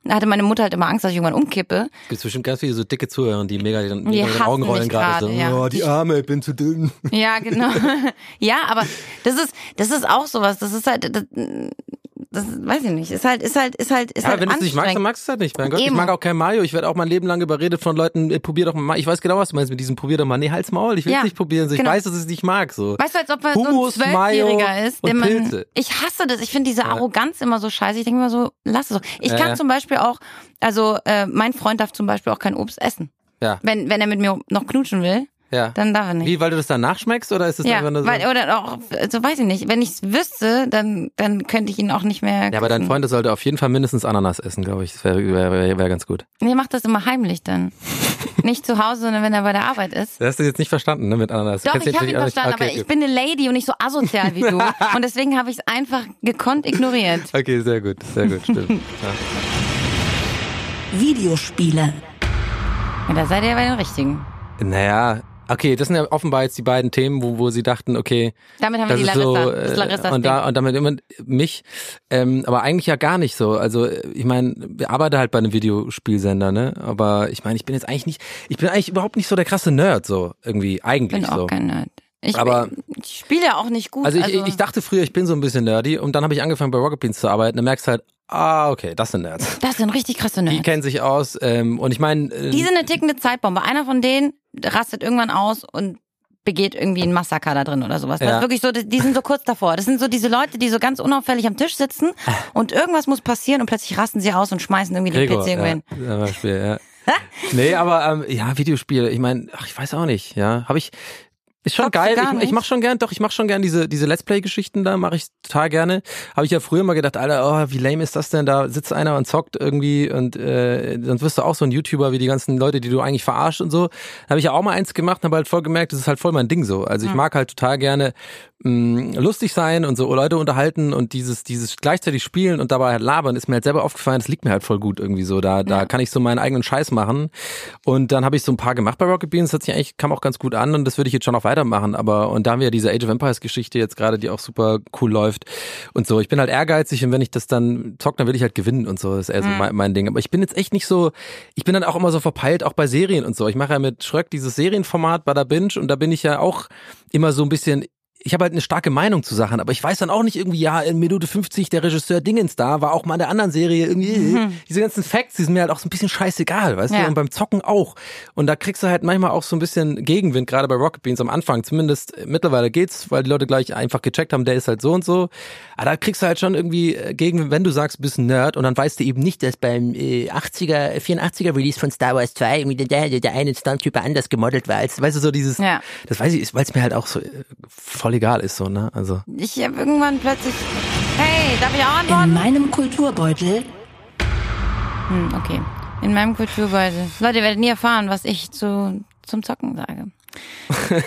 hatte meine Mutter halt immer Angst, dass ich irgendwann umkippe. Gibt bestimmt ganz viele so dicke Zuhörer, die mega, die, Die mega den Augen rollen gerade. So, ja. oh, die Arme, ich bin zu dünn. Ja, genau. ja, aber das ist, das ist auch sowas. Das ist halt, das, das weiß ich nicht. Ist halt, ist halt, ist halt, ist Ja, halt wenn du es nicht magst, dann magst du es halt nicht. Mein Gott, ich mag auch kein Mayo. Ich werde auch mein Leben lang überredet von Leuten, ey, probier doch mal. Ich weiß genau, was du meinst mit diesem probier doch mal. Nee, halt's Maul. Ich will es Ja, nicht probieren. So, Ich genau. weiß, dass ich es nicht mag. So. Weißt du, als ob man so Hummus, ein Zwölfjähriger ist, den man. Pilze. Ich hasse das. Ich finde diese Arroganz immer so scheiße. Ich denke immer so, lass es doch. Ich kann zum Beispiel auch, also äh, mein Freund darf zum Beispiel auch kein Obst essen. Ja, Wenn, wenn er mit mir noch knutschen will, ja. dann darf er nicht. Wie, weil du das dann nachschmeckst oder ist das ja, einfach nur so? weil, oder auch, also weiß ich nicht. Wenn ich es wüsste, dann, dann könnte ich ihn auch nicht mehr. ja, aber dein küssen. Freund sollte auf jeden Fall mindestens Ananas essen, glaube ich. Das wäre wär, wär, wär ganz gut. Nee, macht das immer heimlich dann. nicht zu Hause, sondern wenn er bei der Arbeit ist. Das hast du jetzt nicht verstanden, ne, mit Ananas. Doch, Kennst ich habe ihn verstanden, nicht? aber ich bin eine Lady und nicht so asozial wie du. und deswegen habe ich es einfach gekonnt ignoriert. Okay, sehr gut, sehr gut, stimmt. Ja. Videospiele. Ja, da seid ihr bei den Richtigen. Naja, okay, das sind ja offenbar jetzt die beiden Themen, wo, wo sie dachten, okay, Damit haben wir das die Larissa. so, das äh, Larissas und, da, und damit immer mich, ähm, aber eigentlich ja gar nicht so. Also äh, ich meine, wir arbeiten halt bei einem Videospielsender, ne? Aber ich meine, ich bin jetzt eigentlich nicht, ich bin eigentlich überhaupt nicht so der krasse Nerd, so irgendwie Ich eigentlich bin auch so. kein Nerd. Ich, Aber- ich spiele ja auch nicht gut. Also ich, ich dachte früher, ich bin so ein bisschen nerdy und dann habe ich angefangen bei Rocket Beans zu arbeiten. Dann merkst du halt, ah okay, das sind Nerds. das sind richtig krasse Die Nerds. kennen sich aus ähm, und ich meine, äh, Die sind eine tickende Zeitbombe. Einer von denen rastet irgendwann aus und begeht irgendwie ein Massaker da drin oder sowas. Das Ja. ist wirklich so, die sind so kurz davor. Das sind so diese Leute, die so ganz unauffällig am Tisch sitzen und irgendwas muss passieren und plötzlich rasten sie aus und schmeißen irgendwie den Gregor, PC ja, hin. zum Beispiel, ja. nee, aber ähm, ja, Videospiele, ich meine, ach, ich weiß auch nicht, ja. Habe ich ist schon du geil. Ich, ich mach schon gern, doch, ich mach schon gern diese diese Let's Play Geschichten da, mache ich total gerne. Habe ich ja früher mal gedacht, Alter, oh, wie lame ist das denn? Da sitzt einer und zockt irgendwie und äh, dann wirst du auch so ein YouTuber wie die ganzen Leute, die du eigentlich verarscht und so. Da habe ich ja auch mal eins gemacht und habe halt voll gemerkt, das ist halt voll mein Ding so. Also ich mag halt total gerne mh, lustig sein und so Leute unterhalten und dieses dieses gleichzeitig spielen und dabei halt labern ist mir halt selber aufgefallen, das liegt mir halt voll gut irgendwie so. Da da kann ich so meinen eigenen Scheiß machen und dann habe ich so ein paar gemacht bei Rocket Beans, das hat sich eigentlich kam auch ganz gut an und das würde ich jetzt schon auch weitermachen, aber und da haben wir ja diese Age of Empires Geschichte jetzt gerade, die auch super cool läuft und so. Ich bin halt ehrgeizig und wenn ich das dann zock, dann will ich halt gewinnen und so, das ist eher so mein, mein Ding, aber ich bin jetzt echt nicht so ich bin dann auch immer so verpeilt auch bei Serien und so. Ich mache ja mit Schröck dieses Serienformat bei der Binge und da bin ich ja auch immer so ein bisschen ich habe halt eine starke Meinung zu Sachen, aber ich weiß dann auch nicht irgendwie, ja, in Minute 50 der Regisseur Dingens da, war auch mal in der anderen Serie irgendwie, diese ganzen Facts, die sind mir halt auch so ein bisschen scheißegal, weißt Ja. du, und beim Zocken auch. Und da kriegst du halt manchmal auch so ein bisschen Gegenwind, gerade bei Rocket Beans am Anfang, zumindest äh, mittlerweile geht's, weil die Leute gleich einfach gecheckt haben, der ist halt so und so. Aber da kriegst du halt schon irgendwie äh, Gegenwind, wenn du sagst, du bist ein Nerd und dann weißt du eben nicht, dass beim äh, 80er, 84er Release von Star Wars 2 irgendwie der, der, der eine Stormtrooper anders gemodelt war, als, weißt du, so dieses, Ja. das weiß ich, weil es mir halt auch so äh, voll egal ist, so, ne? Also. Ich habe irgendwann plötzlich. Hey, darf ich auch In antworten? meinem Kulturbeutel Hm, okay. In meinem Kulturbeutel. Leute, ihr werdet nie erfahren, was ich zu, zum Zocken sage.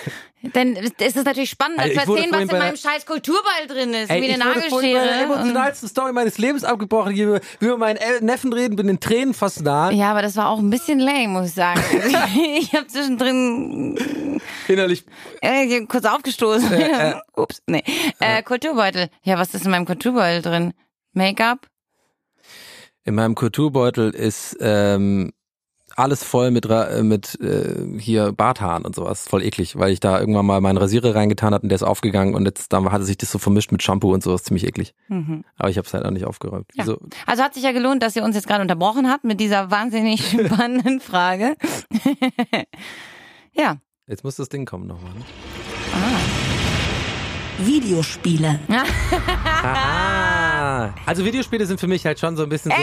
Denn es ist natürlich spannend, Ey, zu ich erzählen, was in meinem scheiß Kulturball drin ist. Ey, wie eine ich vorhin bei der Nagelschere. Und, emotionalsten Story meines Lebens abgebrochen. Ich über, über meinen Neffen reden, bin in Tränen fast da. ja, aber das war auch ein bisschen lame, muss ich sagen. ich habe zwischendrin Innerlich. äh, kurz aufgestoßen. äh. Ups, nee. Äh, Kulturbeutel. Ja, was ist in meinem Kulturbeutel drin? Make-up? In meinem Kulturbeutel ist ähm, alles voll mit äh, mit äh, hier Barthaaren und sowas. Voll eklig, weil ich da irgendwann mal meinen Rasierer reingetan hatte und der ist aufgegangen und jetzt dann hatte sich das so vermischt mit Shampoo und sowas. Ziemlich eklig. Aber ich habe es halt auch nicht aufgeräumt. Ja. Wieso? Also hat sich ja gelohnt, dass ihr uns jetzt gerade unterbrochen habt mit dieser wahnsinnig spannenden Frage. ja. Jetzt muss das Ding kommen nochmal. Ne? Videospiele. Ah, also Videospiele sind für mich halt schon so ein bisschen so.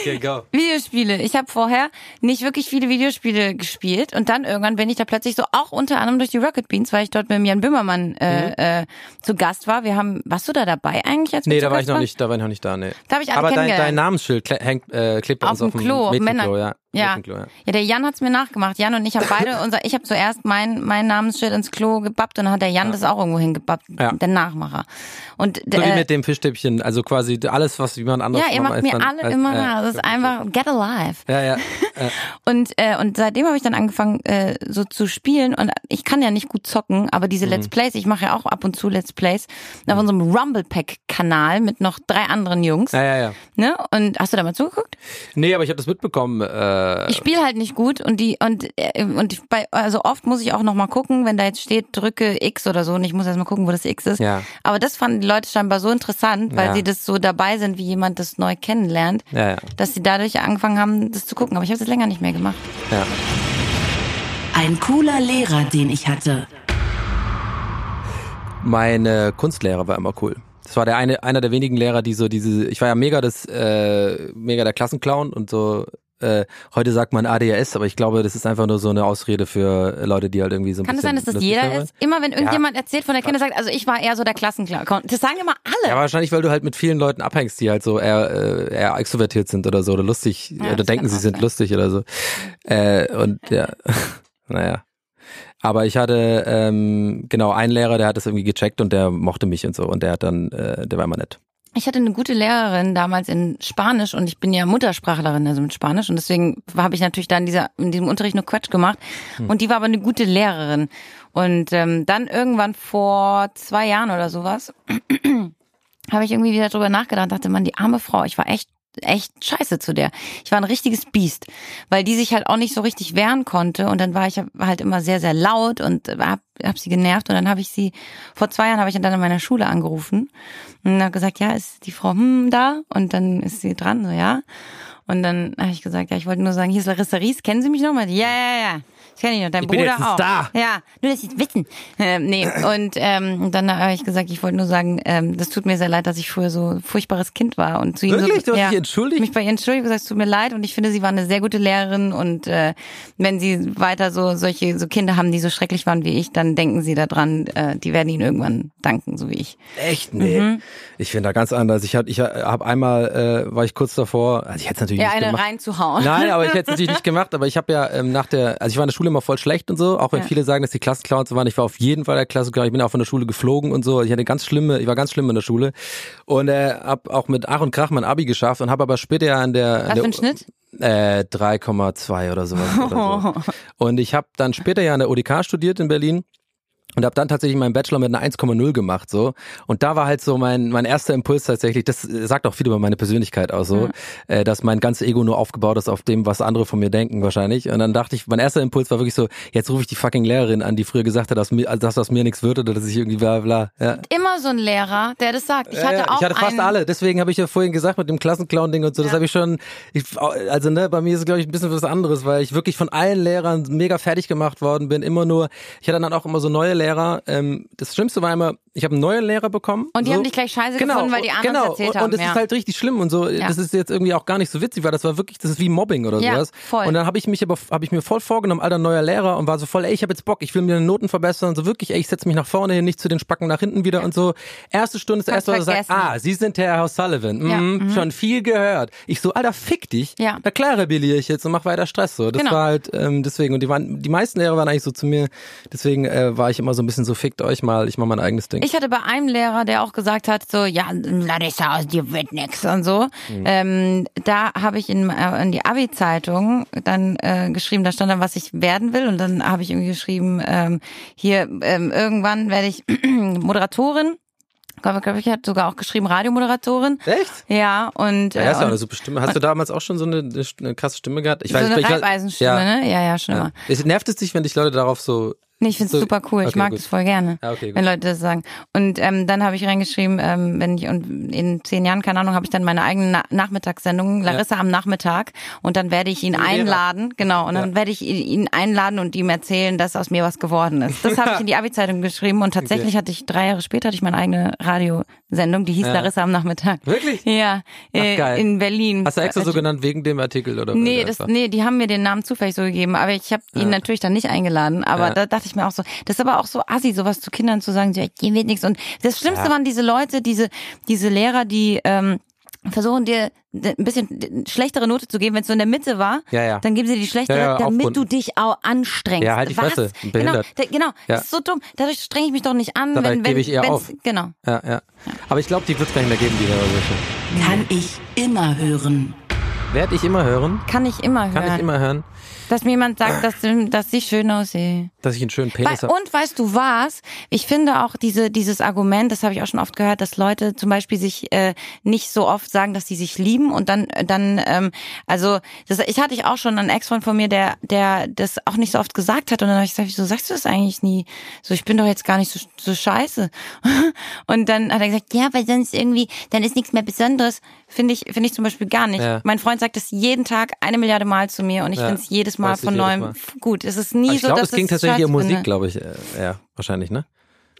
Okay, go. Videospiele. Ich habe vorher nicht wirklich viele Videospiele gespielt und dann irgendwann bin ich da plötzlich so auch unter anderem durch die Rocket Beans, weil ich dort mit Jan Böhmermann äh, äh, zu Gast war. Wir haben, warst du da dabei eigentlich? Als Mhm. Nee, da war ich noch waren? nicht, da war ich noch nicht da, nee. Da hab ich alle Aber dein, dein Namensschild hängt, äh, klebt bei Auf uns dem auf dem Klo, auf Mädchenklo, Männer- ja. Ja. Mädchenklo, ja. ja, der Jan hat's mir nachgemacht. Jan und ich haben beide unser, ich habe zuerst mein mein Namensschild ins Klo gebappt und dann hat der Jan das auch irgendwo hingebappt, Ja. der Nachmacher. Und So wie äh, mit dem Fischstäbchen, also quasi alles, was jemand anderes ja, ihr macht, mir dann- alle als- immer ja. nach. Das ist einfach get alive. Ja, ja. Und äh, und seitdem habe ich dann angefangen äh, so zu spielen und ich kann ja nicht gut zocken, aber diese Mhm. Let's Plays, ich mache ja auch ab und zu Let's Plays auf unserem Rumble Pack Kanal mit noch drei anderen Jungs, Ja, ja, ja. ne? Und hast du da mal zugeguckt? Nee, aber ich habe das mitbekommen. Äh, Ich spiele halt nicht gut und die und äh, und bei also oft muss ich auch noch mal gucken, wenn da jetzt steht drücke X oder so und ich muss erst mal gucken, wo das X ist. Ja. Aber das fanden die Leute scheinbar so interessant, weil Ja. sie das so dabei sind, wie jemand das neu kennenlernt, ja, ja, dass sie dadurch angefangen haben, das zu gucken. Aber ich habe das länger nicht mehr gemacht. ja. Ein cooler Lehrer, den ich hatte. Meine Kunstlehrer war immer cool. Das war der eine, einer der wenigen Lehrer, die so diese, ich war ja mega das, äh, mega der Klassenclown und so, äh, heute sagt man ADHS, aber ich glaube, das ist einfach nur so eine Ausrede für Leute, die halt irgendwie so ein Kann es sein, dass das jeder ist? Immer wenn irgendjemand erzählt von der Kinder sagt, also ich war eher so der Klassenclown. Das sagen immer alle. Ja, wahrscheinlich, weil du halt mit vielen Leuten abhängst, die halt so eher, äh, eher extrovertiert sind oder so oder lustig Ja, oder denken, sie sind sein. lustig oder so. Äh, und ja, naja. Aber ich hatte ähm, genau einen Lehrer, der hat das irgendwie gecheckt und der mochte mich und so und der hat dann, äh, der war immer nett. Ich hatte eine gute Lehrerin damals in Spanisch und ich bin ja Muttersprachlerin, also mit Spanisch. Und deswegen habe ich natürlich da in, dieser, in diesem Unterricht nur Quatsch gemacht. Und die war aber eine gute Lehrerin. Und ähm, dann irgendwann vor zwei Jahren oder sowas habe ich irgendwie wieder drüber nachgedacht dachte, man, die arme Frau, ich war echt echt scheiße zu der. Ich war ein richtiges Biest, weil die sich halt auch nicht so richtig wehren konnte und dann war ich halt immer sehr sehr laut und hab, hab sie genervt und dann habe ich sie vor zwei Jahren habe ich dann in meiner Schule angerufen und habe gesagt, ja, ist die Frau hm da und dann ist sie dran, so ja. Und dann habe ich gesagt, ja, ich wollte nur sagen, hier ist Larissa Ries, kennen Sie mich noch mal? Ja, ja, ja. Das kenne ich noch. Dein Ich bin Bruder jetzt ein auch. Star. Ja, nur dass sie es wissen. Ähm, nee, und ähm, dann habe ich gesagt, ich wollte nur sagen, ähm, das tut mir sehr leid, dass ich früher so ein furchtbares Kind war. Und zu ihm Wirklich? so, Du hast dich entschuldigt? mich bei ihr entschuldigt, gesagt, es tut mir leid und ich finde, sie war eine sehr gute Lehrerin und äh, wenn sie weiter so solche so Kinder haben, die so schrecklich waren wie ich, dann denken sie daran, äh, die werden ihnen irgendwann danken, so wie ich. Echt? Nee. Mhm. Ich finde da ganz anders. Ich hatte, ich habe einmal, äh, war ich kurz davor, also ich hätte natürlich Ja, nicht eine gemacht. reinzuhauen. Nein, aber ich hätte es natürlich nicht gemacht, aber ich habe ja ähm, nach der, also ich war in der Schule immer voll schlecht und so, auch wenn Ja. viele sagen, dass die Klassenclowns waren, ich war auf jeden Fall der Klassenclown, ich bin auch von der Schule geflogen und so, ich hatte ganz schlimme, ich war ganz schlimm in der Schule und äh, hab auch mit Ach und Krach mein Abi geschafft und habe aber später ja an der, an Was der für ein Schnitt? äh, 3,2 oder sowas. Oder so. Und ich habe dann später ja an der ODK studiert in Berlin. Und habe dann tatsächlich meinen Bachelor mit einer 1,0 gemacht so. Und da war halt so mein mein erster Impuls tatsächlich das sagt auch viel über meine Persönlichkeit aus so äh, dass mein ganzes Ego nur aufgebaut ist auf dem was andere von mir denken wahrscheinlich. Und dann dachte ich mein erster Impuls war wirklich so jetzt rufe ich die fucking Lehrerin an die früher gesagt hat dass mir also dass aus mir nichts wird oder dass ich irgendwie bla bla ja. Immer so ein Lehrer, der das sagt. Ich ja, hatte ja, auch ich hatte fast alle, deswegen habe ich ja vorhin gesagt mit dem Klassenclown-Ding und so, das Ja. habe ich schon, ich, also ne, bei mir ist es glaube ich ein bisschen was anderes, weil ich wirklich von allen Lehrern mega fertig gemacht worden bin, immer nur, ich hatte dann auch immer so neue Lehrer, ähm, das Schlimmste war immer, ich habe einen neuen Lehrer bekommen. Und die so. haben dich gleich scheiße genau, gefunden, weil die anderen genau. erzählt und, haben. Und das ja. ist halt richtig schlimm und so, Ja. das ist jetzt irgendwie auch gar nicht so witzig, weil das war wirklich, das ist wie Mobbing oder Ja, sowas. voll. Und dann habe ich mich aber, habe ich mir voll vorgenommen, alter neuer Lehrer und war so voll, ey, ich habe jetzt Bock, ich will mir die Noten verbessern, so wirklich, ey, ich setze mich nach vorne hin, nicht zu den Spacken nach hinten wieder und so. Erste Stunde ist das Hast erste, was er sagt, ah, Sie sind der Herr Sullivan. Ja, Mhm, Schon viel gehört. Ich so, Alter, fick dich. Ja. Na klar rebelliere ich jetzt und mach weiter Stress so. Das Genau. war halt ähm, deswegen und die waren die meisten Lehrer waren eigentlich so zu mir. Deswegen äh, war ich immer so ein bisschen so fickt euch mal, ich mach mein eigenes Ding. Ich hatte bei einem Lehrer, der auch gesagt hat, so, ja, Larissa, aus dir wird nix und so. Mhm. Ähm, da habe ich in, äh, in die Abi-Zeitung dann äh, geschrieben, da stand dann, was ich werden will. Und dann habe ich irgendwie geschrieben, ähm, hier, ähm, irgendwann werde ich Moderatorin. Ich glaube, ich hat sogar auch geschrieben, Radiomoderatorin. Echt? Ja, und, Ja, äh, hast du auch und eine super Stimme. Hast du damals auch schon so eine, eine krasse Stimme gehabt? Ich so eine ich weiß- Reibeisenstimme, ja. ne? Ja, ja, schon immer. Ja. Es nervt es dich, wenn dich Leute darauf so Nee, ich find's So- super cool. Ich okay, mag gut. das voll gerne, Ja, okay, wenn Leute das sagen. Und ähm, dann habe ich reingeschrieben, ähm, wenn ich und in zehn Jahren, keine Ahnung, habe ich dann meine eigene Na Nachmittagssendung, Larissa am Nachmittag, und dann werde ich ihn Lehrer. einladen, genau, und dann Ja. werde ich ihn einladen und ihm erzählen, dass aus mir was geworden ist. Das habe ich in die Abi-Zeitung geschrieben und tatsächlich hatte ich drei Jahre später hatte ich meine eigene Radiosendung, die hieß Ja. Larissa am Nachmittag. Wirklich? Ja, äh, Ach, geil. in Berlin. Hast du extra so Äh, genannt wegen dem Artikel oder Nee, das, nee, die haben mir den Namen zufällig so gegeben, aber ich habe ihn natürlich dann nicht eingeladen. Aber Ja. da dachte ich mir auch so, das ist aber auch so assi, sowas zu Kindern zu sagen, so, dir wird nichts. Und das Schlimmste Ja. waren diese Leute, diese, diese Lehrer, die ähm, versuchen dir ein bisschen schlechtere Note zu geben, wenn es so in der Mitte war, Ja, ja. dann geben sie die schlechtere, Ja, ja, damit du dich auch anstrengst. Ja, halt die Was? Fresse, Genau, behindert. da, genau. Ja. das ist so dumm. Dadurch strenge ich mich doch nicht an, wenn gebe ich eher wenn's- auf. Genau. Ja, ja. Aber ich glaube, die wird es gar nicht mehr geben, die Lehrer. Kann ich immer hören. Werd ich immer hören? Kann ich immer hören. Kann ich immer hören, dass mir jemand sagt, dass, dass sie schön aussieht. dass ich einen schönen Penis habe? Und weißt du was? Ich finde auch diese, dieses Argument, das habe ich auch schon oft gehört, dass Leute zum Beispiel sich äh, nicht so oft sagen, dass sie sich lieben und dann, dann, ähm, also das, ich hatte ich auch schon einen Ex-Freund von mir, der, der das auch nicht so oft gesagt hat und dann habe ich gesagt, wieso sagst du das eigentlich nie? So, ich bin doch jetzt gar nicht so, so scheiße. Und dann hat er gesagt, ja, weil sonst irgendwie, dann ist nichts mehr Besonderes. Finde ich, finde ich zum Beispiel gar nicht. Ja. Mein Freund sagt das jeden Tag eine Milliarde Mal zu mir und ich Ja. finde es jedes Mal dich von neuem Mal. gut. Es ist nie Aber ich so, glaube, dass es ging es tatsächlich um Musik, glaube ich. Äh, ja, wahrscheinlich, ne?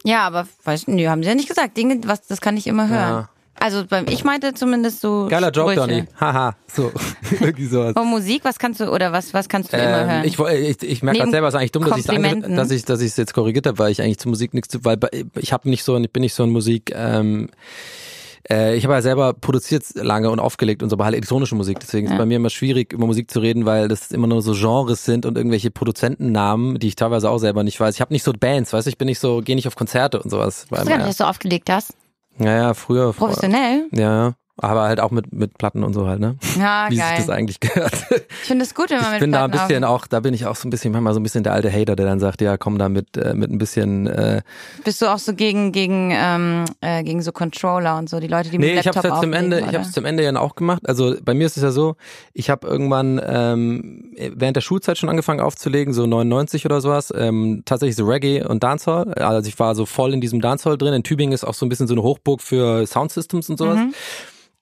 Ja, aber weiß nee, haben sie ja nicht gesagt. Dinge, was das kann ich immer hören. Ja. Also beim ich meinte zumindest so Geiler Sprüche. Donny. Haha, so. Irgendwie sowas. Oh, Musik, was kannst du oder was was kannst du immer Ähm, hören? ich, woll- ich, ich merke gerade selber, es ist eigentlich dumm, dass dass ich dass ich es jetzt korrigiert habe, weil ich eigentlich zu Musik nichts, zu- weil ich habe nicht so, ich bin nicht so ein Musik. Ähm, äh, ich habe ja selber produziert lange und aufgelegt und so, aber halt elektronische Musik. Deswegen ist Ja. es bei mir immer schwierig, über Musik zu reden, weil das immer nur so Genres sind und irgendwelche Produzentennamen, die ich teilweise auch selber nicht weiß. Ich habe nicht so Bands, weißt du, ich bin nicht so, gehe nicht auf Konzerte und sowas. ich weiß gar nicht, dass du aufgelegt hast. Naja, früher. Professionell? Ja, aber halt auch mit, mit Platten und so halt, ne? Ja, Wie sich geil. das eigentlich gehört. ich finde es gut, wenn man Ich mit bin da ein bisschen auf- auch, da bin ich auch so ein bisschen, manchmal so ein bisschen der alte Hater, der dann sagt, ja, komm da mit, äh, mit ein bisschen, äh, Bist du auch so gegen gegen ähm, äh, gegen so Controller und so die Leute, die nee, mit ich hab's Laptop jetzt zum Ende, ich oder? hab's zum Ende ja auch gemacht. Also bei mir ist es ja so, ich habe irgendwann ähm, während der Schulzeit schon angefangen aufzulegen, so 99 oder sowas, ähm, tatsächlich so Reggae und Dancehall. Also ich war so voll in diesem Dancehall drin. In Tübingen ist auch so ein bisschen so eine Hochburg für Soundsystems und sowas. Mhm.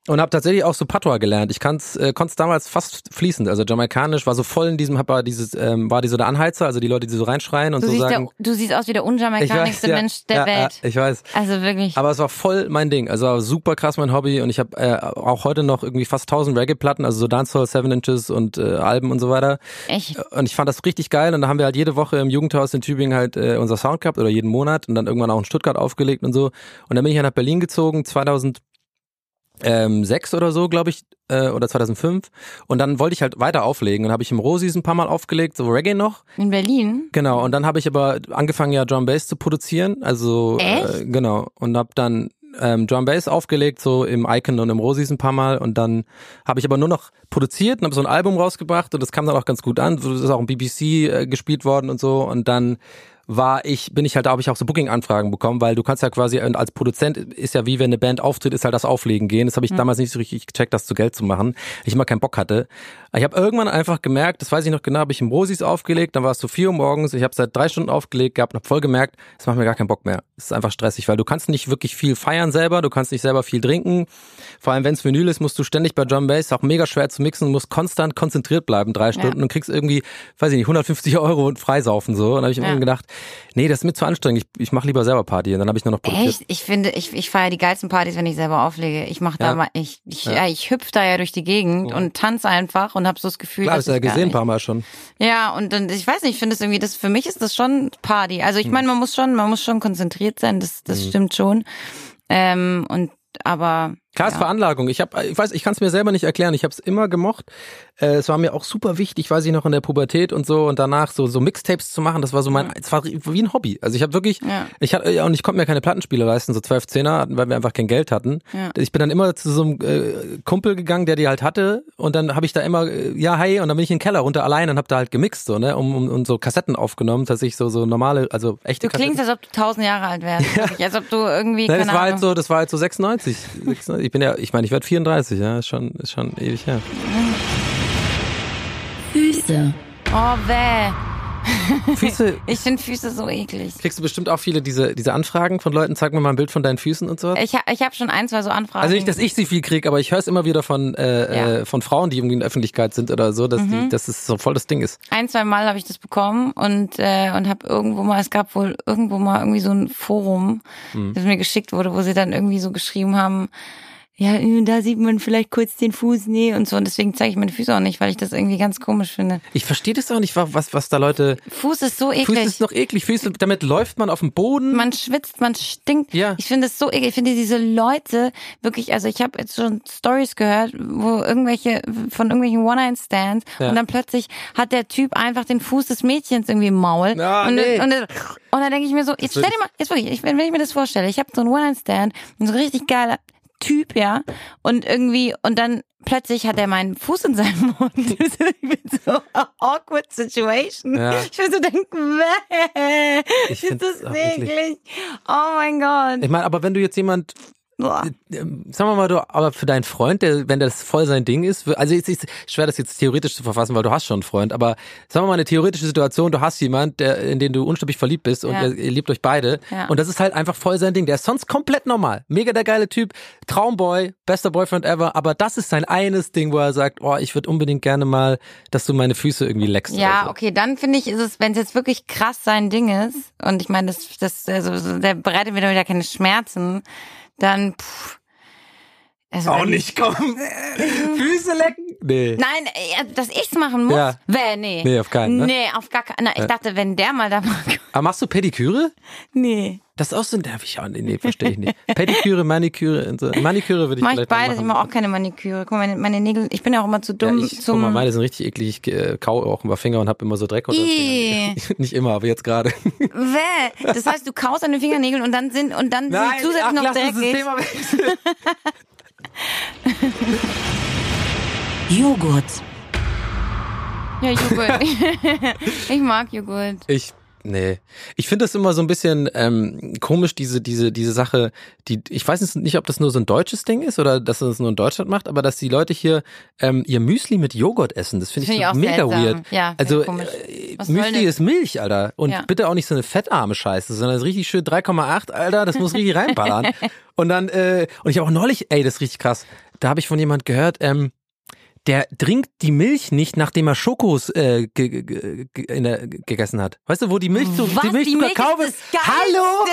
Und habe tatsächlich auch so Patois gelernt. Ich kann's, äh, konnte es damals fast fließend. Also jamaikanisch war so voll in diesem, hab war dieses, ähm, war die so der Anheizer, also die Leute, die so reinschreien und Du, so sagen. der, du siehst aus wie der unjamaikanischste ja, Mensch der ja, Welt. Ja, ich weiß. Also wirklich. Aber es war voll mein Ding. Also war super krass mein Hobby und ich habe äh, auch heute noch irgendwie fast 1000 Reggae-Platten, also so Dancehall, Seven Inches und äh, Alben und so weiter. Echt. Und ich fand das richtig geil und da haben wir halt jede Woche im Jugendhaus in Tübingen halt äh, unser Sound gehabt oder jeden Monat und dann irgendwann auch in Stuttgart aufgelegt und so. Und dann bin ich ja nach Berlin gezogen, 2006 oder so, glaube ich, äh, oder 2005. Und dann wollte ich halt weiter auflegen und habe ich im Rosis ein paar Mal aufgelegt, so Reggae noch. In Berlin? Genau, und dann habe ich aber angefangen ja Drum Bass zu produzieren, also Echt? Äh, genau und habe dann ähm, Drum Bass aufgelegt so im Icon und im Rosis ein paar Mal und dann habe ich aber nur noch produziert und habe so ein Album rausgebracht und das kam dann auch ganz gut an, das ist auch im BBC äh, gespielt worden und so und dann war ich, bin ich halt, da habe ich auch so Booking-Anfragen bekommen, weil du kannst ja quasi und als Produzent ist ja wie wenn eine Band auftritt, ist halt das Auflegen gehen. Das habe ich damals nicht so richtig gecheckt, das zu Geld zu machen. Ich immer keinen Bock hatte. Ich habe irgendwann einfach gemerkt, das weiß ich noch genau, habe ich im Rosis aufgelegt, dann war es so vier Uhr morgens, ich habe seit drei Stunden aufgelegt gehabt und habe voll gemerkt, es macht mir gar keinen Bock mehr. Es ist einfach stressig, weil du kannst nicht wirklich viel feiern selber, du kannst nicht selber viel trinken. Vor allem wenn es Vinyl ist, musst du ständig bei Drum Bass, auch mega schwer zu mixen, musst konstant konzentriert bleiben, drei Stunden und kriegst irgendwie, weiß ich nicht, 150 Euro und freisaufen so. Und dann habe ich mir Ja. gedacht, nee, das ist mir zu anstrengend, ich, ich mache lieber selber Party. Und dann habe ich nur noch produziert. Echt? Ich finde, ich, ich feiere die geilsten Partys, wenn ich selber auflege. Ich mache da Ja. mal, ich, ich, ja. ich hüpf da ja durch die Gegend und tanze einfach und habe so das Gefühl, Klar, dass ja ich gar gesehen ein paar Mal schon. Ja, und dann, ich weiß nicht, ich finde es irgendwie, das, für mich ist das schon Party. Also ich Hm. meine, man muss schon, man muss schon konzentriert sein, das, das stimmt schon. Ähm, und, aber, Klar, ist ja. Veranlagung. Ich habe, ich weiß, ich kann es mir selber nicht erklären. Ich habe es immer gemocht. Äh, es war mir auch super wichtig, weiß ich noch in der Pubertät und so und danach so so Mixtapes zu machen. Das war so mein, es war wie ein Hobby. Also ich habe wirklich, Ja. ich hatte ja und ich konnte mir keine Plattenspieler leisten, so 12 Zehner, weil wir einfach kein Geld hatten. Ja. Ich bin dann immer zu so einem äh, Kumpel gegangen, der die halt hatte und dann habe ich da immer, äh, ja hey und dann bin ich in den Keller runter allein und habe da halt gemixt so ne, um, um und so Kassetten aufgenommen, dass ich so so normale, also echte Du klingst, als ob du tausend Jahre alt wärst. wirklich. Als ob du irgendwie, keine das war Ahnung. halt so, das war halt so 96. 96. Ich bin ja, ich meine, ich werde 34, ja, ist schon, ist schon ewig her. Füße. Oh, weh. Füße, Ich finde Füße so eklig. kriegst du bestimmt auch viele diese, diese Anfragen von Leuten, zeig mir mal ein Bild von deinen Füßen und so. Ich, ha- ich habe schon ein, zwei so Anfragen. Also nicht, dass ich sie viel krieg, aber ich höre es immer wieder von, äh, Ja. Mhm. äh, von Frauen, die irgendwie in der Öffentlichkeit sind oder so, dass, die, dass es so voll das Ding ist. ein, zwei Mal habe ich das bekommen und äh, und habe irgendwo mal, es gab wohl irgendwo mal irgendwie so ein Forum, Mhm. das mir geschickt wurde, wo sie dann irgendwie so geschrieben haben, ja, da sieht man vielleicht kurz den Fuß, nee und so und deswegen zeige ich meine Füße auch nicht, weil ich das irgendwie ganz komisch finde. Ich verstehe das auch nicht, wa- was, was da Leute. Fuß ist so eklig. Füße ist noch eklig. Füße, damit läuft man auf dem Boden. man schwitzt, man stinkt. Ja. Ich finde es so eklig. Ich finde diese Leute wirklich, also ich habe jetzt schon Stories gehört, wo irgendwelche von irgendwelchen One-Night-Stands Ja. und dann plötzlich hat der Typ einfach den Fuß des Mädchens irgendwie im Maul. Ah, und, nee. und, und, dann denke ich mir so, jetzt stell dir mal, jetzt wirklich, ich, wenn ich mir das vorstelle, ich habe so einen One-Night-Stand, und so richtig geiler Typ, ja, und irgendwie, und dann plötzlich hat er meinen Fuß in seinem Mund. ich bin so awkward situation. Ja. Ich will so denken, Ich ist das eklig. Oh mein Gott. Ich meine, aber wenn du jetzt jemand Boah. ähm, sagen wir mal, du, aber für deinen Freund, der, wenn das voll sein Ding ist, also es ist schwer, das jetzt theoretisch zu verfassen, weil du hast schon einen Freund, aber sagen wir mal eine theoretische Situation, du hast jemand, der, in den du unsterblich verliebt bist und Ja. ihr, ihr liebt euch beide Ja. und das ist halt einfach voll sein Ding, der ist sonst komplett normal, mega der geile Typ, Traumboy, bester Boyfriend ever, aber das ist sein eines Ding, wo er sagt, oh, ich würde unbedingt gerne mal, dass du meine Füße irgendwie leckst. Ja, so. okay, dann finde ich, ist es, wenn es jetzt wirklich krass sein Ding ist, und ich meine, das, das, also, der bereitet mir dann wieder keine Schmerzen, dann, pff, also, Auch nicht, komm. Füße lecken? Nee. Nein, dass ich's machen muss? Ja. Wer, nee. Nee, auf keinen, ne? Nee, auf gar keinen. Ich dachte, wenn der mal da mag. Aber machst du Pediküre? Nee. Das ist auch so ein, darf ich auch, nee, verstehe ich nicht. Pediküre, Maniküre, und so. Maniküre würde ich Mach ich vielleicht mal beides, ich machen. mache auch keine Maniküre. Guck mal, meine, meine Nägel, ich bin ja auch immer zu Ja, dumm ich, guck zum. mal, meine sind richtig eklig. Ich äh, kau auch über Finger und habe immer so Dreck unter den. Nicht immer, aber jetzt gerade. Das heißt, du kaust an den Fingernägeln und dann sind und dann sind sie zusätzlich noch dreckig. wechseln. Joghurt. Ja, Joghurt. ich mag Joghurt. Ich Nee. Ich finde das immer so ein bisschen ähm, komisch, diese, diese, diese Sache, die, ich weiß nicht, ob das nur so ein deutsches Ding ist oder dass das nur in Deutschland macht, aber dass die Leute hier ähm, ihr Müsli mit Joghurt essen, das finde Find ich, so mega seltsam. weird. Ja, also äh, Müsli das? ist Milch, Alter. Und Ja. bitte auch nicht so eine fettarme Scheiße, sondern richtig schön 3,8, Alter, das muss richtig reinballern. und dann, äh, und ich habe auch neulich, ey, das ist richtig krass, da habe ich von jemand gehört, ähm, der trinkt die Milch nicht, nachdem er Schokos äh, ge ge ge der, gegessen hat. Weißt du, wo die Milch zu, Was? die Milch zu Kakao ist das Geilste. Hallo?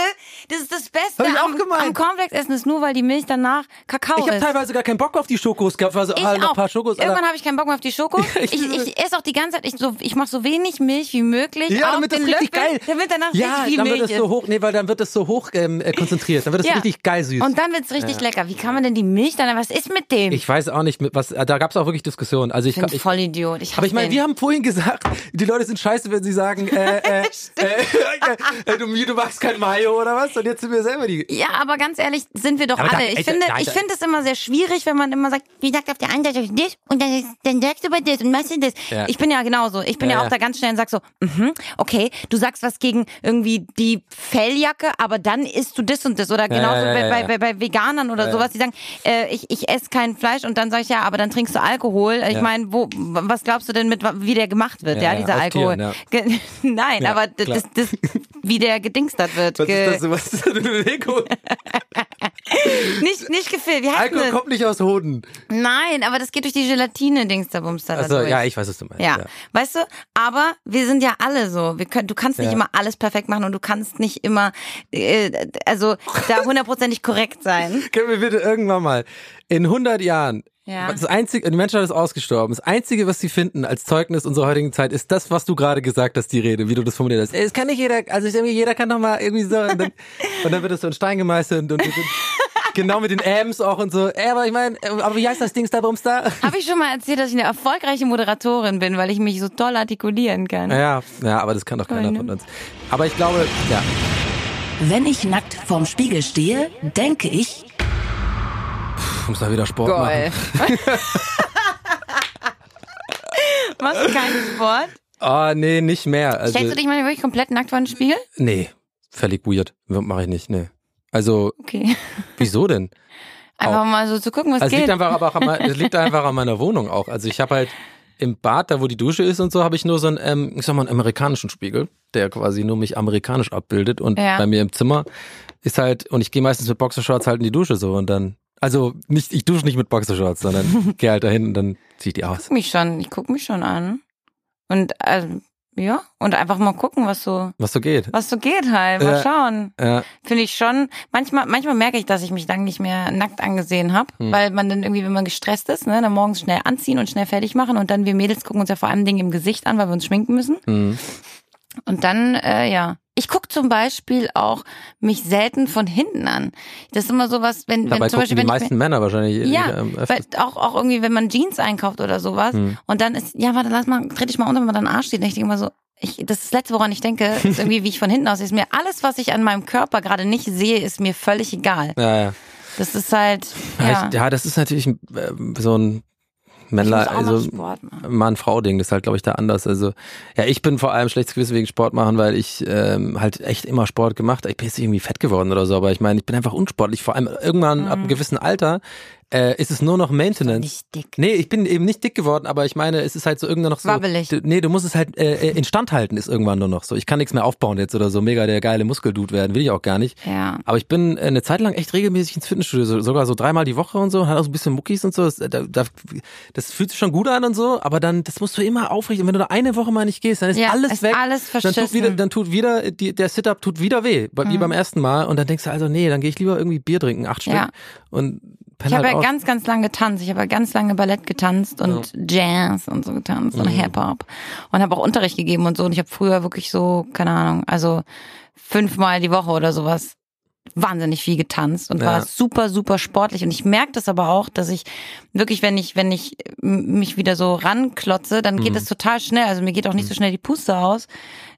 Das ist das Beste Hab ich auch am, gemeint. am Cornflakes essen, ist nur, weil die Milch danach Kakao Ich habe ist. teilweise gar keinen Bock auf die Schokos gehabt, also Ich ah, noch ein paar Schokos. Irgendwann habe ich keinen Bock mehr auf die Schoko. Ich- Ich, ich, esse auch die ganze Zeit, ich, so, ich mache so wenig Milch wie möglich. Ja, damit das richtig Löffel, geil. Damit danach ja, richtig viel dann Milch wird es so ist. hoch, nee, weil dann wird es so hoch ähm, äh, konzentriert, dann wird es Ja. richtig geil süß. Und dann wird's richtig lecker. Wie kann man denn die Milch dann, was ist mit dem? ich weiß auch nicht, was, da gab es auch wirklich Diskussionen. Also ich, bin ich voll Idiot. Ich aber ich meine, wir haben vorhin gesagt, die Leute sind scheiße, wenn sie sagen, äh, äh, äh, äh, du, du magst kein Mayo oder was? Und jetzt sind wir selber die. Ja, aber ganz ehrlich, sind wir doch alle. Ich finde, ich finde es immer sehr schwierig, wenn man immer sagt, wie sagt auf der einen Seite das und dann, dann sagst du aber das und machst du das. Ich bin ja genauso. Ich bin ja, auch da ganz schnell und sag so, mhm, okay, du sagst was gegen irgendwie die Felljacke, aber dann isst du das und das. Oder genauso bei. Bei, bei, bei Veganern oder sowas, die sagen, äh, ich, ich esse kein Fleisch und dann sage ich ja, aber dann trinkst du Alkohol. Ich Ja. meine, wo, was glaubst du denn mit, wie der gemacht wird, Ja, ja, ja, dieser Alkohol? Tieren, Ge- Nein, Ja, aber das, das, wie der gedingstert wird. Was Ge ist das? Was ist das Bewegung? Nicht, nicht gefilmt. Wie heißt Alkohol das? kommt nicht aus Hoden. Nein, aber das geht durch die Bums da Also ja, ich weiß, was du meinst. Ja. weißt du, aber wir sind ja alle so. Wir können, du kannst nicht Ja. immer alles perfekt machen und du kannst nicht immer, äh, also da hundertprozentig korrekt sein. Können wir bitte irgendwann mal in 100 Jahren Ja. Das einzige, die Menschheit ist ausgestorben. Das einzige, was sie finden als Zeugnis unserer heutigen Zeit, ist das, was du gerade gesagt hast, die Rede, wie du das formuliert hast. Ey, das kann nicht jeder, also irgendwie jeder kann doch mal irgendwie so, und dann, und dann wird es so in Stein gemeißelt und, und, und genau mit den Ams auch und so. Ey, aber ich meine, aber wie heißt das Dings da, Bums da? Habe ich schon mal erzählt, dass ich eine erfolgreiche Moderatorin bin, weil ich mich so toll artikulieren kann. Ja, ja, aber das kann doch keiner Voll, ne? von uns. Aber ich glaube, ja. Wenn ich nackt vorm Spiegel stehe, denke ich, Ich muss da wieder Sport Geil. machen. Machst du keinen Sport? Oh, nee, nicht mehr. Also, Stellst du dich mal wirklich komplett nackt vor den Spiegel? nee, völlig weird. Mache ich nicht, nee. Also, Okay. wieso denn? Einfach mal so zu gucken, was Also geht. liegt einfach aber auch an, es liegt einfach an meiner Wohnung auch. Also ich habe halt im Bad, da wo die Dusche ist und so, habe ich nur so einen, ähm, ich sag mal, einen amerikanischen Spiegel, der quasi nur mich amerikanisch abbildet. Und Ja. bei mir im Zimmer ist halt, und ich gehe meistens mit Boxershorts halt in die Dusche so und dann, also nicht, ich dusche nicht mit Boxershorts, sondern gehe halt dahin und dann zieh ich die aus. guck mich schon, ich guck mich schon an. Und also, ja, und einfach mal gucken, was so, Was so geht. was so geht halt. Mal Ja. schauen. Ja, Finde ich schon. Manchmal, manchmal merke ich, dass ich mich dann nicht mehr nackt angesehen habe, Hm. weil man dann irgendwie, wenn man gestresst ist, ne, dann morgens schnell anziehen und schnell fertig machen und dann wir Mädels gucken uns ja vor allem Dingen im Gesicht an, weil wir uns schminken müssen. mhm. Und dann, äh, ja. Ich guck zum Beispiel auch mich selten von hinten an. Das ist immer sowas, wenn, wenn Dabei zum Beispiel, die wenn meisten Männer wahrscheinlich Ja, ähm, weil auch, auch irgendwie, wenn man Jeans einkauft oder sowas Hm. und dann ist, ja, warte, lass mal, dreh dich mal unter, wenn man dann Arsch steht. Und ich denke immer so, ich, das ist das Letzte, woran ich denke, ist irgendwie, wie ich von hinten aussehe. Ist mir alles, was ich an meinem Körper gerade nicht sehe, ist mir völlig egal. Ja, ja. Das ist halt, Ja, ja. das ist natürlich äh, so ein mal also. Mann-Frau-Ding, das ist halt, glaube ich, da anders. Also, ja, ich bin vor allem schlechtes Gewissen wegen Sport machen, weil ich ähm, halt echt immer Sport gemacht habe. Ich bin jetzt nicht irgendwie fett geworden oder so, aber ich meine, ich bin einfach unsportlich. Vor allem irgendwann ab einem gewissen Alter äh, ist es nur noch Maintenance. Nicht dick. Nee, ich bin eben nicht dick geworden, aber ich meine, es ist halt so irgendwann noch so. Wabbelig. Du, nee, du musst es halt äh, instand halten, ist irgendwann nur noch so. Ich kann nichts mehr aufbauen jetzt oder so, mega der geile Muskeldude werden, will ich auch gar nicht. Ja. Aber ich bin äh, eine Zeit lang echt regelmäßig ins Fitnessstudio, so, sogar so dreimal die Woche und so, hat auch so ein bisschen Muckis und so. Das, da, da, das fühlt sich schon gut an und so, aber dann, das musst du immer aufrichten. Und wenn du da eine Woche mal nicht gehst, dann ist Ja, alles ist weg. alles dann tut wieder, dann tut wieder, die, der Sit-Up tut wieder weh, wie beim ersten Mal. Und dann denkst du also, nee, dann gehe ich lieber irgendwie Bier trinken, acht Stück. Ja. Und Ich penne habe halt ja ganz, ganz lange getanzt. Ich habe ja ganz lange Ballett getanzt und Jazz und so getanzt Mhm. und Hip-Hop. Und habe auch Unterricht gegeben und so. Und ich habe früher wirklich so, keine Ahnung, also fünfmal die Woche oder sowas wahnsinnig viel getanzt und war Ja. super, super sportlich. Und ich merke das aber auch, dass ich wirklich, wenn ich, wenn ich mich wieder so ranklotze, dann Mhm. geht das total schnell. Also mir geht auch nicht so schnell die Puste aus.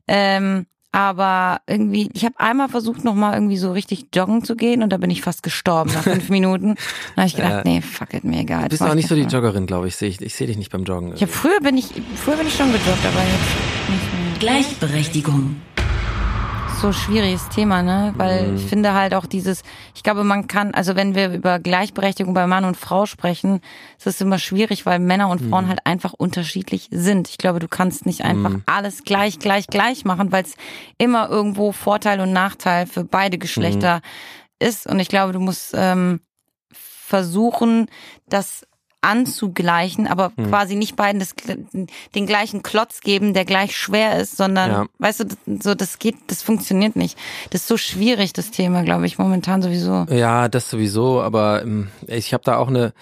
Ähm, aber irgendwie, ich habe einmal versucht, nochmal irgendwie so richtig joggen zu gehen und da bin ich fast gestorben nach fünf Minuten. Dann habe ich gedacht, Ja. nee, fuck it, mir egal. Du bist auch ich nicht so die. Joggerin, glaube ich. Seh ich ich sehe dich nicht beim Joggen. Ich hab, früher bin ich, früher bin ich schon gejoggt, aber jetzt nicht mehr. Gleichberechtigung. So ein schwieriges Thema, ne? Weil ich finde halt auch dieses, ich glaube, man kann, also wenn wir über Gleichberechtigung bei Mann und Frau sprechen, ist es immer schwierig, weil Männer und Frauen halt einfach unterschiedlich sind. Ich glaube, du kannst nicht einfach alles gleich, gleich, gleich machen, weil es immer irgendwo Vorteil und Nachteil für beide Geschlechter ist. Und ich glaube, du musst ähm, versuchen, das anzugleichen, aber Hm. quasi nicht beiden das, den gleichen Klotz geben, der gleich schwer ist, sondern, Ja. weißt du, das- so das geht, das funktioniert nicht. Das ist so schwierig, das Thema, glaube ich, momentan sowieso. Ja, das sowieso, aber ähm, ich habe da auch eine,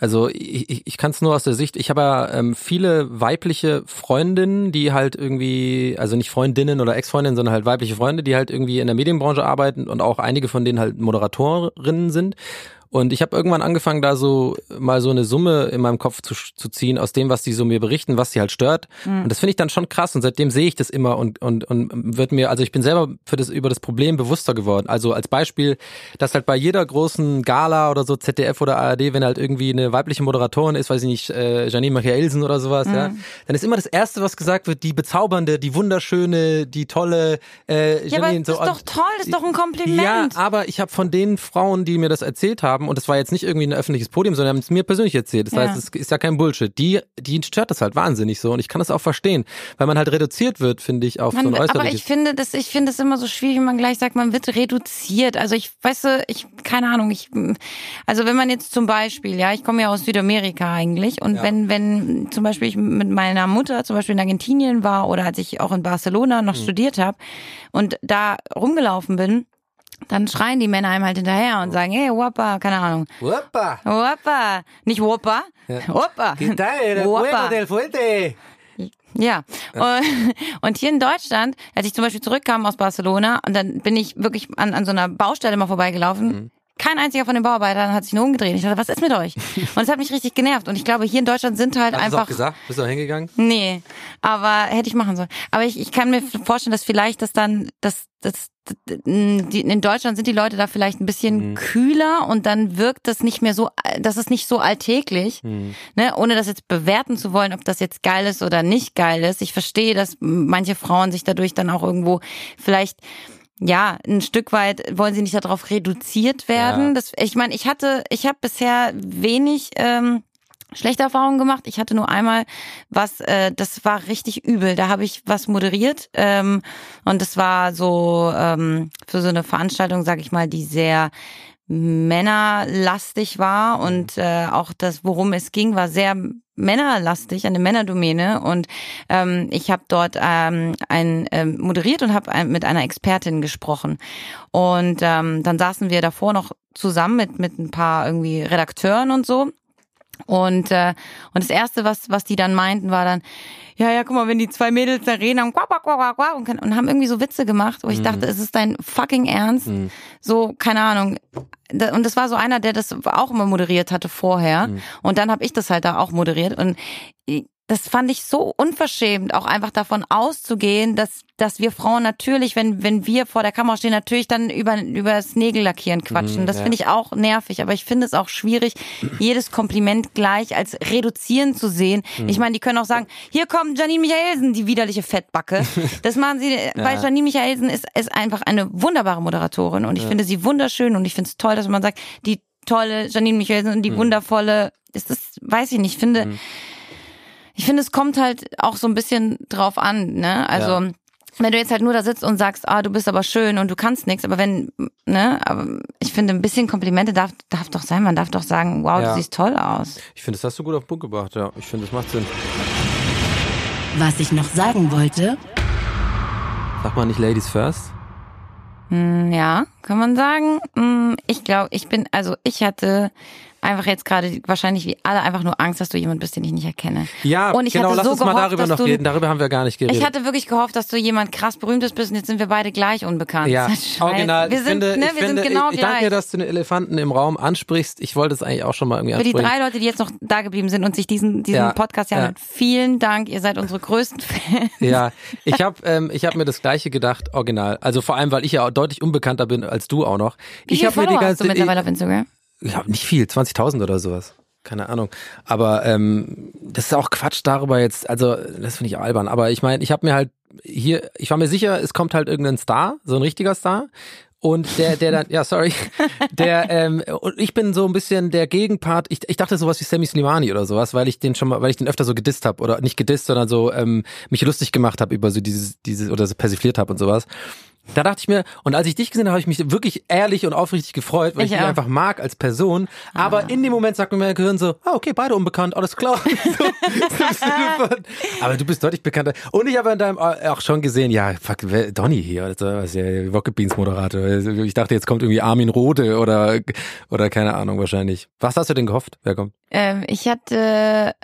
also ich, ich, ich kann es nur aus der Sicht, ich habe ja ähm, viele weibliche Freundinnen, die halt irgendwie, also nicht Freundinnen oder Ex-Freundinnen, sondern halt weibliche Freunde, die halt irgendwie in der Medienbranche arbeiten und auch einige von denen halt Moderatorinnen sind. Und ich habe irgendwann angefangen, da so mal so eine Summe in meinem Kopf zu, zu ziehen, aus dem, was die so mir berichten, was sie halt stört. Und das finde ich dann schon krass. Und seitdem sehe ich das immer und, und, und wird mir, also ich bin selber für das, über das Problem bewusster geworden. Also als Beispiel, dass halt bei jeder großen Gala oder so, ZDF oder ARD, wenn halt irgendwie eine weibliche Moderatorin ist, weiß ich nicht, äh, Janine Michaelsen oder sowas, ja, dann ist immer das Erste, was gesagt wird, die bezaubernde, die wunderschöne, die tolle äh, Ja, aber Janine. das ist doch toll, das ist doch ein Kompliment. Ja, aber ich habe von den Frauen, die mir das erzählt haben, und das war jetzt nicht irgendwie ein öffentliches Podium, sondern haben es mir persönlich erzählt. Das Ja. heißt, es ist ja kein Bullshit. Die, die stört das halt wahnsinnig so und ich kann das auch verstehen, weil man halt reduziert wird, finde ich, auf Man, so ein aber äußerliches. ich finde das, ich finde es immer so schwierig, wenn man gleich sagt, man wird reduziert. Also ich, weißt du, ich, keine Ahnung, ich, also wenn man jetzt zum Beispiel, ja, ich komme ja aus Südamerika eigentlich und wenn, wenn zum Beispiel ich mit meiner Mutter zum Beispiel in Argentinien war oder als ich auch in Barcelona noch studiert habe und da rumgelaufen bin, dann schreien die Männer einem halt hinterher und sagen, hey, Wappa, keine Ahnung. Opa, Wappa, nicht Wappa, Wappa. Wappa. fuerte. Ja. Und- Und hier in Deutschland, als ich zum Beispiel zurückkam aus Barcelona und dann bin ich wirklich an, an so einer Baustelle mal vorbeigelaufen. Mhm. Kein einziger von den Bauarbeitern hat sich nur umgedreht. Ich dachte, was ist mit euch? Und es hat mich richtig genervt. Und ich glaube, hier in Deutschland sind halt Hast du es auch einfach. gesagt? Bist du auch hingegangen? Nee, aber hätte ich machen sollen. Aber ich, ich kann mir vorstellen, dass vielleicht das dann, das, das, das die, in Deutschland sind die Leute da vielleicht ein bisschen Mhm. kühler und dann wirkt das nicht mehr so, das ist nicht so alltäglich, Mhm. ne, ohne das jetzt bewerten zu wollen, ob das jetzt geil ist oder nicht geil ist. Ich verstehe, dass manche Frauen sich dadurch dann auch irgendwo vielleicht ja, ein Stück weit wollen sie nicht darauf reduziert werden. Ja. Das, ich meine, ich hatte, ich habe bisher wenig ähm, schlechte Erfahrungen gemacht. Ich hatte nur einmal was, äh, das war richtig übel. Da habe ich was moderiert ähm, und das war so ähm, für so eine Veranstaltung, sag ich mal, die sehr männerlastig war und äh, auch das, worum es ging, war sehr männerlastig, eine Männerdomäne. Und ähm, ich habe dort ähm, ein ähm, moderiert und habe ein, mit einer Expertin gesprochen. Und ähm, dann saßen wir davor noch zusammen mit mit ein paar irgendwie Redakteuren und so und äh, und das erste was was die dann meinten war dann ja ja guck mal wenn die zwei Mädels da reden haben quack, quack, quack, quack, und, und haben irgendwie so Witze gemacht wo ich dachte es ist dein fucking Ernst? So keine Ahnung. Und das war so einer der das auch immer moderiert hatte vorher. Und dann habe ich das halt da auch moderiert. Und das fand ich so unverschämt, auch einfach davon auszugehen, dass, dass wir Frauen natürlich, wenn, wenn wir vor der Kamera stehen, natürlich dann über, über das Nägellackieren quatschen. das ja. finde ich auch nervig, aber ich finde es auch schwierig, jedes Kompliment gleich als reduzieren zu sehen. Ich meine, die können auch sagen, hier kommt Janine Michaelsen, die widerliche Fettbacke. Das machen sie, weil Janine Michaelsen ist, ist einfach eine wunderbare Moderatorin und ich finde sie wunderschön und ich finde es toll, dass man sagt, die tolle Janine Michaelsen und die wundervolle, ist das, weiß ich nicht, finde, ich finde, es kommt halt auch so ein bisschen drauf an, ne? Also, Ja. wenn du jetzt halt nur da sitzt und sagst, ah, du bist aber schön und du kannst nichts, aber wenn, ne, aber ich finde, ein bisschen Komplimente darf, darf doch sein, man darf doch sagen, wow, Ja. du siehst toll aus. Ich finde, das hast du gut auf den Punkt gebracht, ja. Ich finde, das macht Sinn. Was ich noch sagen wollte, Sag mal nicht Ladies first. Hm, Ja, kann man sagen. Hm, Ich glaube, ich bin, also ich hatte einfach jetzt gerade wahrscheinlich wie alle einfach nur Angst, dass du jemand bist, den ich nicht erkenne. Ja, und ich genau, hatte lass so uns mal gehofft, darüber dass noch du, reden. Darüber haben wir gar nicht geredet. Ich hatte wirklich gehofft, dass du jemand krass berühmtes bist und jetzt sind wir beide gleich unbekannt. Ja, original. Wir sind, finde, ne, wir finde, sind genau ich, ich gleich. danke dir, dass du den Elefanten im Raum ansprichst. Ich wollte es eigentlich auch schon mal irgendwie Für die ansprechen. drei Leute, die jetzt noch da geblieben sind und sich diesen, diesen Ja, Podcast ja ja. hören, vielen Dank. Ihr seid unsere größten Fans. Ja, ich habe ähm, ich hab mir das gleiche gedacht, original. Also vor allem, weil ich ja auch deutlich unbekannter bin als du auch noch. Wie ich habe mir die Follower hast ganze du mittlerweile auf Instagram? Ja, nicht viel, 20.000 oder sowas. Keine Ahnung. Aber ähm, das ist auch Quatsch darüber jetzt. Also das finde ich albern. Aber ich meine, ich habe mir halt hier, ich war mir sicher, es kommt halt irgendein Star, so ein richtiger Star. Und der, der dann, ja, sorry, der, ähm, und ich bin so ein bisschen der Gegenpart. Ich, ich dachte sowas wie Sammy Slimani oder sowas, weil ich den schon mal, weil ich den öfter so gedisst habe oder nicht gedisst, sondern so ähm, mich lustig gemacht habe über so dieses, dieses oder so persifliert habe und sowas. Da dachte ich mir, und als ich dich gesehen habe, habe ich mich wirklich ehrlich und aufrichtig gefreut, weil ich, Ich dich einfach mag als Person. Aber in dem Moment sagt mir mein Gehirn so, ah, okay, beide unbekannt, alles klar. so, aber du bist deutlich bekannter. Und ich habe in deinem äh, auch schon gesehen, ja, fuck, wer, Donny hier, was ist ja Rocket Beans Moderator. Ich dachte, jetzt kommt irgendwie Armin Rohde oder, oder keine Ahnung, wahrscheinlich. Was hast du denn gehofft? Wer kommt? Ähm, ich hatte,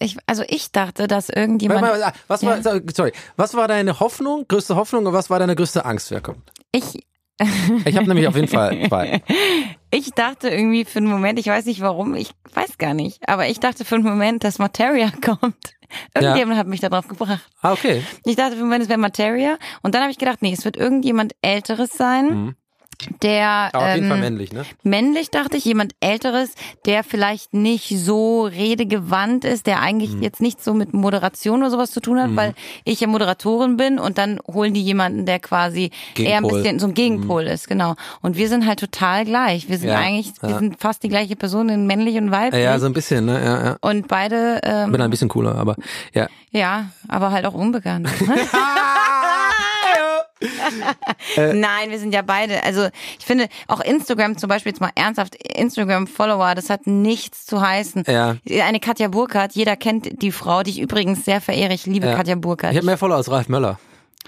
ich, also ich dachte, dass irgendjemand, Warte mal, Was war, Ja. sorry, was war deine Hoffnung, größte Hoffnung und was war deine größte Angst, wer kommt? ich, Ich habe nämlich auf jeden Fall zwei. ich dachte irgendwie für einen Moment, ich weiß nicht warum, ich weiß gar nicht, aber ich dachte für einen Moment, dass Materia kommt. Irgendjemand hat mich darauf gebracht. Ah, okay. Ich dachte für einen Moment, es wäre Materia. Und dann habe ich gedacht, nee, es wird irgendjemand Älteres sein, Mhm. Der auf jeden ähm, Fall männlich, ne? männlich, dachte ich, jemand Älteres, der vielleicht nicht so redegewandt ist, der eigentlich Mhm. jetzt nicht so mit Moderation oder sowas zu tun hat, weil ich ja Moderatorin bin und dann holen die jemanden, der quasi eher ein Gegenpol. Mhm. bisschen so ein Gegenpol ist, genau. Und wir sind halt total gleich. Wir sind Ja, eigentlich, wir ja. sind fast die gleiche Person, in männlich und weiblich. Ja, so ein bisschen, ne? Ja, ja. und beide, ähm, Bin ein bisschen cooler, aber ja. ja, aber halt auch unbekannt. Nein, wir sind ja beide. Also ich finde auch Instagram zum Beispiel jetzt mal ernsthaft, Instagram-Follower, das hat nichts zu heißen. Ja. Eine Katja Burkhardt, jeder kennt die Frau, die ich übrigens sehr verehre. Ich liebe Ja. Katja Burkhardt. Ich habe mehr Follower als Ralf Möller.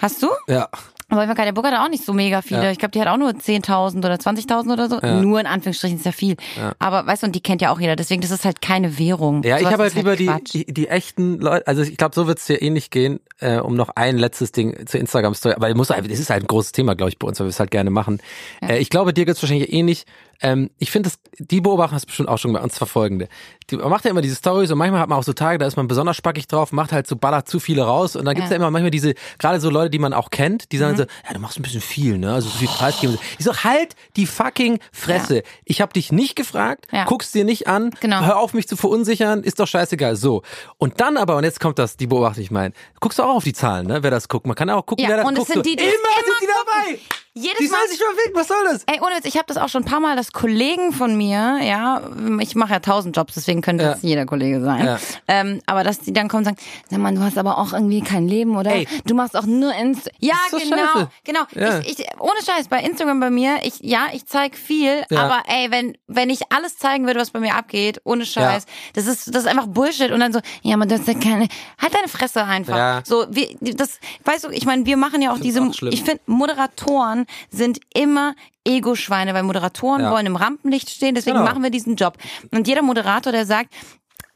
Hast du? Ja. Aber bei Katja Burkhardt hat auch nicht so mega viele. Ja. Ich glaube, die hat auch nur 10.000 oder 20.000 oder so. Nur in Anführungsstrichen ist ja viel. Aber weißt du, und die kennt ja auch jeder. Deswegen, das ist halt keine Währung. Ja, ich Sowas habe halt ist lieber die, die, die echten Leute, also ich glaube, so wird's dir ähnlich gehen, äh, um noch ein letztes Ding zur Instagram-Story, weil muss, halt- das ist halt ein großes Thema, glaube ich, bei uns, weil wir es halt gerne machen. Äh, ich glaube, dir geht's wahrscheinlich ähnlich. Ähm, ich finde, das- die Beobachtung hast du bestimmt auch schon bei uns verfolgende. Die, man macht ja immer diese Stories und manchmal hat man auch so Tage, da ist man besonders spackig drauf, macht halt so ballert zu viele raus und dann gibt's ja. Ja. Mhm. immer manchmal diese, gerade so Leute, die man auch kennt, die sagen so, ja, du machst ein bisschen viel, ne, also so viel preisgeben. Ich so, halt die fucking Fresse. Ich habe dich nicht gefragt, Ja. guck's dir nicht an, Genau. hör auf mich zu verunsichern, ist doch scheißegal. So. Und dann aber, und jetzt kommt das, die Beobachtung, ich meine, guckst du auch auf die Zahlen, ne? Wer das guckt. Man kann auch gucken, Ja, wer das und es guckt. sind die, die immer, es sind die immer dabei. Jedes Die Mal sollen sich verwegen, was soll das? Ey, ohne Witz, ich habe das auch schon ein paar Mal, dass Kollegen von mir, ja, ich mache ja tausend Jobs, deswegen könnte Ja. das jeder Kollege sein. Ja. Ähm, aber dass die dann kommen und sagen, sag mal, du hast aber auch irgendwie kein Leben, oder? Ey. Du machst auch nur Inst Ja, doch genau, scheiße. genau. Ja. Ich, ich, ohne Scheiß, bei Instagram bei mir, ich, ja, ich zeig viel, aber ey, wenn, wenn ich alles zeigen würde, was bei mir abgeht, ohne Scheiß, das ist, das ist einfach Bullshit. Und dann so, ja, man, du hast ja keine, halt deine Fresse einfach. Ja. So, wir, das, weißt du, ich meine, wir machen ja auch diese, auch ich finde, Moderatoren sind immer Ego-Schweine, weil Moderatoren Ja. wollen im Rampenlicht stehen, deswegen Genau. machen wir diesen Job. Und jeder Moderator, der sagt,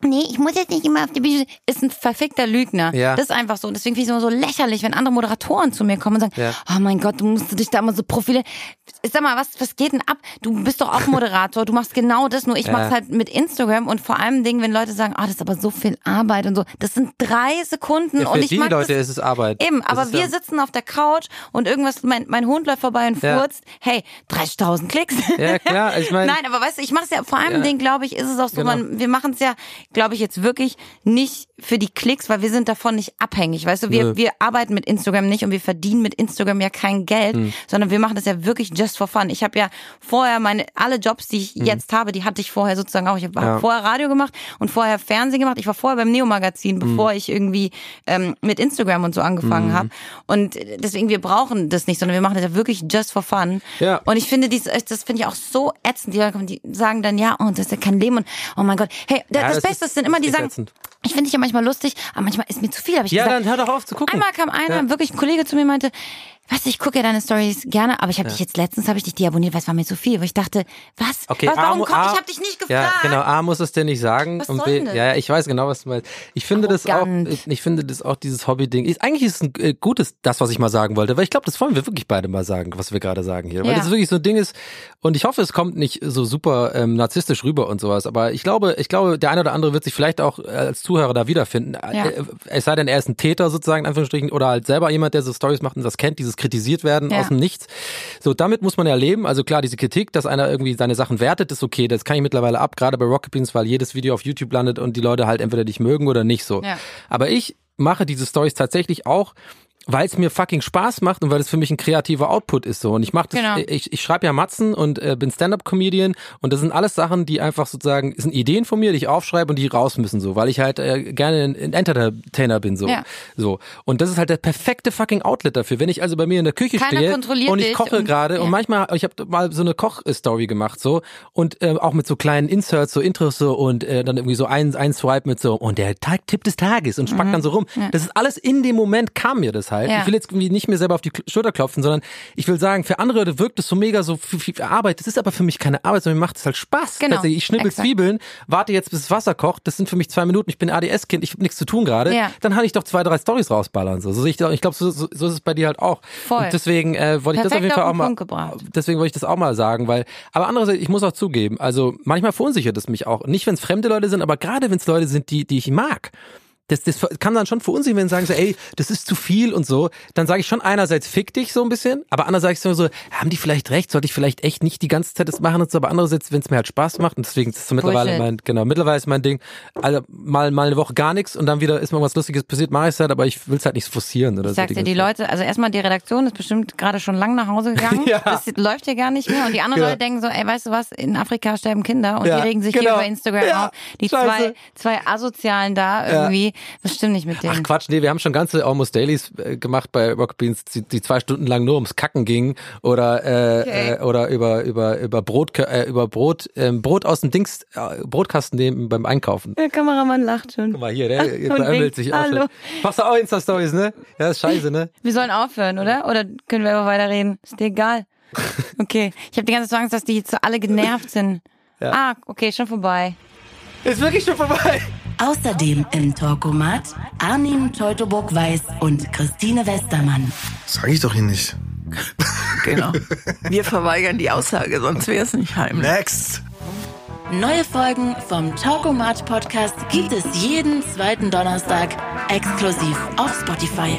Nee, ich muss jetzt nicht immer auf die Bühne, ist ein verfickter Lügner. Ja. Das ist einfach so. Und deswegen finde ich es immer so lächerlich, wenn andere Moderatoren zu mir kommen und sagen, Ja. oh mein Gott, du musst dich da immer so profilieren. Sag mal, was, was geht denn ab? Du bist doch auch Moderator, du machst genau das, nur ich Ja. mach's halt mit Instagram und vor allem Dingen, wenn Leute sagen, ah, das ist aber so viel Arbeit und so. Das sind drei Sekunden Ja, und für ich die mag Leute das ist es Arbeit. Eben, Das aber wir ja, sitzen auf der Couch und irgendwas, mein, mein Hund läuft vorbei und furzt. Hey, 30.000 Klicks. Ja, klar, ich meine- Nein, aber weißt du, ich mache es ja vor allem Ja. Ding, glaube ich, ist es auch so, Genau. man, wir machen es ja, glaube ich, jetzt wirklich nicht für die Klicks, weil wir sind davon nicht abhängig. Weißt du, wir, wir arbeiten mit Instagram nicht und wir verdienen mit Instagram ja kein Geld, Hm. sondern wir machen das ja wirklich just for fun. Ich habe ja vorher meine, alle Jobs, die ich jetzt habe, die hatte ich vorher sozusagen auch. Ich habe Hm. Ja. vorher Radio gemacht und vorher Fernsehen gemacht. Ich war vorher beim Neo-Magazin, bevor Hm. ich irgendwie ähm, mit Instagram und so angefangen habe. Und deswegen, wir brauchen das nicht, sondern wir machen das ja wirklich just for fun. Ja. Und ich finde dies, das finde ich auch so ätzend. Die, die sagen dann, ja, oh, das ist ja kein Leben und oh mein Gott. Hey, da- Ja, das, das Beste ist- sind immer, das die sagen, ich finde dich ja manchmal lustig, aber manchmal ist mir zu viel, habe ich Ja, gesagt. dann hör doch auf zu gucken. Einmal kam einer, Ja. wirklich ein Kollege zu mir und meinte, weißt du, ich gucke ja deine Stories gerne, aber ich habe dich jetzt letztens habe ich dich deabonniert, weil es war mir zu viel. Wo ich dachte, was? Okay, was warum komm, A- ich habe dich nicht gefragt. Ja, genau. A muss es dir nicht sagen. Was und soll B, das? ja, ja, ich weiß genau, was du meinst. Ich finde das auch, Arrogant. ich, ich finde das auch dieses Hobby-Ding. Ist, eigentlich ist es ein äh, gutes, das, was ich mal sagen wollte, weil ich glaube, das wollen wir wirklich beide mal sagen, was wir gerade sagen hier. Weil Ja. das wirklich so ein Ding ist. Und ich hoffe, es kommt nicht so super ähm, narzisstisch rüber und sowas. Aber ich glaube, ich glaube, der eine oder andere wird sich vielleicht auch äh, als Zuhörer da wiederfinden. Ja. Äh, Es sei denn, er ist ein Täter sozusagen, in Anführungsstrichen, oder halt selber jemand, der so Stories macht und das kennt, dieses kritisiert werden Ja. aus dem Nichts. So, damit muss man ja leben. Also klar, diese Kritik, dass einer irgendwie seine Sachen wertet, ist okay. Das kann ich mittlerweile ab, gerade bei Rocket Beans, weil jedes Video auf YouTube landet und die Leute halt entweder dich mögen oder nicht so. Ja. Aber ich mache diese Stories tatsächlich auch weil es mir fucking Spaß macht und weil es für mich ein kreativer Output ist so. Und ich mache das, Genau. ich, ich schreibe ja Matzen und äh, bin Stand-up-Comedian und das sind alles Sachen, die einfach sozusagen, sind Ideen von mir, die ich aufschreibe und die raus müssen so, weil ich halt äh, gerne ein, Entertainer bin so. Ja. So. Und das ist halt der perfekte fucking Outlet dafür. Wenn ich also bei mir in der Küche Keiner stehe und ich koche gerade ja. und manchmal, ich habe mal so eine Koch-Story gemacht so und äh, auch mit so kleinen Inserts, so Intros so und äh, dann irgendwie so ein, ein Swipe mit so und der Tag Tipp des Tages und spackt dann so rum. Das ist alles in dem Moment kam mir das halt. Mhm. Ja. Ich will jetzt irgendwie nicht mir selber auf die Schulter klopfen, sondern ich will sagen, für andere Leute wirkt es so mega so viel, viel Arbeit. Das ist aber für mich keine Arbeit, sondern mir macht es halt Spaß. Genau. Ich schnippel Exakt. Zwiebeln, warte jetzt bis das Wasser kocht. Das sind für mich zwei Minuten. Ich bin ADS-Kind, ich habe nichts zu tun gerade. Ja. Dann kann ich doch zwei, drei Stories rausballern. So, ich, ich glaube, so, so, so ist es bei dir halt auch. Voll. Und deswegen äh, wollte ich das auf jeden Fall auch mal. Deswegen wollte ich das auch mal sagen, weil. Aber andererseits, ich muss auch zugeben, also manchmal verunsichert es mich auch. Nicht, wenn es fremde Leute sind, aber gerade wenn es Leute sind, die, die ich mag. Das, das kann dann schon verunsichern, wenn sie sagen so, ey, das ist zu viel und so. Dann sage ich schon einerseits fick dich so ein bisschen, aber andererseits ich so, haben die vielleicht recht, sollte ich vielleicht echt nicht die ganze Zeit das machen und so, aber andererseits, wenn es mir halt Spaß macht und deswegen ist es so mittlerweile Bullshit. mein, genau, mittlerweile ist mein Ding, also mal, mal eine Woche gar nichts und dann wieder ist mal was Lustiges passiert, mache ich es halt, aber ich will es halt nicht forcieren oder Ich so. sag's dir, die Leute, also erstmal die Redaktion ist bestimmt gerade schon lang nach Hause gegangen. Ja. Das läuft hier gar nicht mehr. Und die anderen Ja. Leute denken so, ey, weißt du was, in Afrika sterben Kinder und Ja, die regen sich genau. hier über Instagram auf. Die scheiße. zwei, zwei Asozialen da irgendwie, was stimmt nicht mit denen? Ach Quatsch, nee, wir haben schon ganze Almost Dailies äh, gemacht bei Rocket Beans, die, die zwei Stunden lang nur ums Kacken gingen oder äh, Okay. äh, oder über über über Brot äh, über Brot ähm, Brot aus dem Dings äh, Brotkasten nehmen beim Einkaufen. Der Kameramann lacht schon. Guck mal hier, der winkt, sich auch hallo. schon. Machst du auch Insta Stories, ne? Ja, ist scheiße, ne? Wir sollen aufhören, oder? Oder können wir einfach weiterreden? Ist dir egal. Okay. Ich habe die ganze Zeit Angst, dass die jetzt so alle genervt sind. Ah, okay, schon vorbei. Ist wirklich schon vorbei. Außerdem im Talkomat Arnim Teutoburg-Weiß und Christine Westermann. Sag ich doch hier nicht. Genau. Wir verweigern die Aussage, sonst wäre es nicht heimlich. Next! Neue Folgen vom Talkomat Podcast gibt es jeden zweiten Donnerstag exklusiv auf Spotify.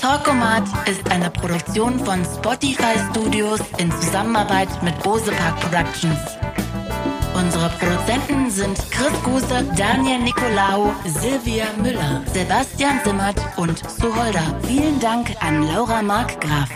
Talkomat ist eine Produktion von Spotify Studios in Zusammenarbeit mit Bose Park Productions. Unsere Produzenten sind Chris Guse, Daniel Nicolaou, Silvia Müller, Sebastian Simmert und Suholder. Vielen Dank an Laura Markgraf.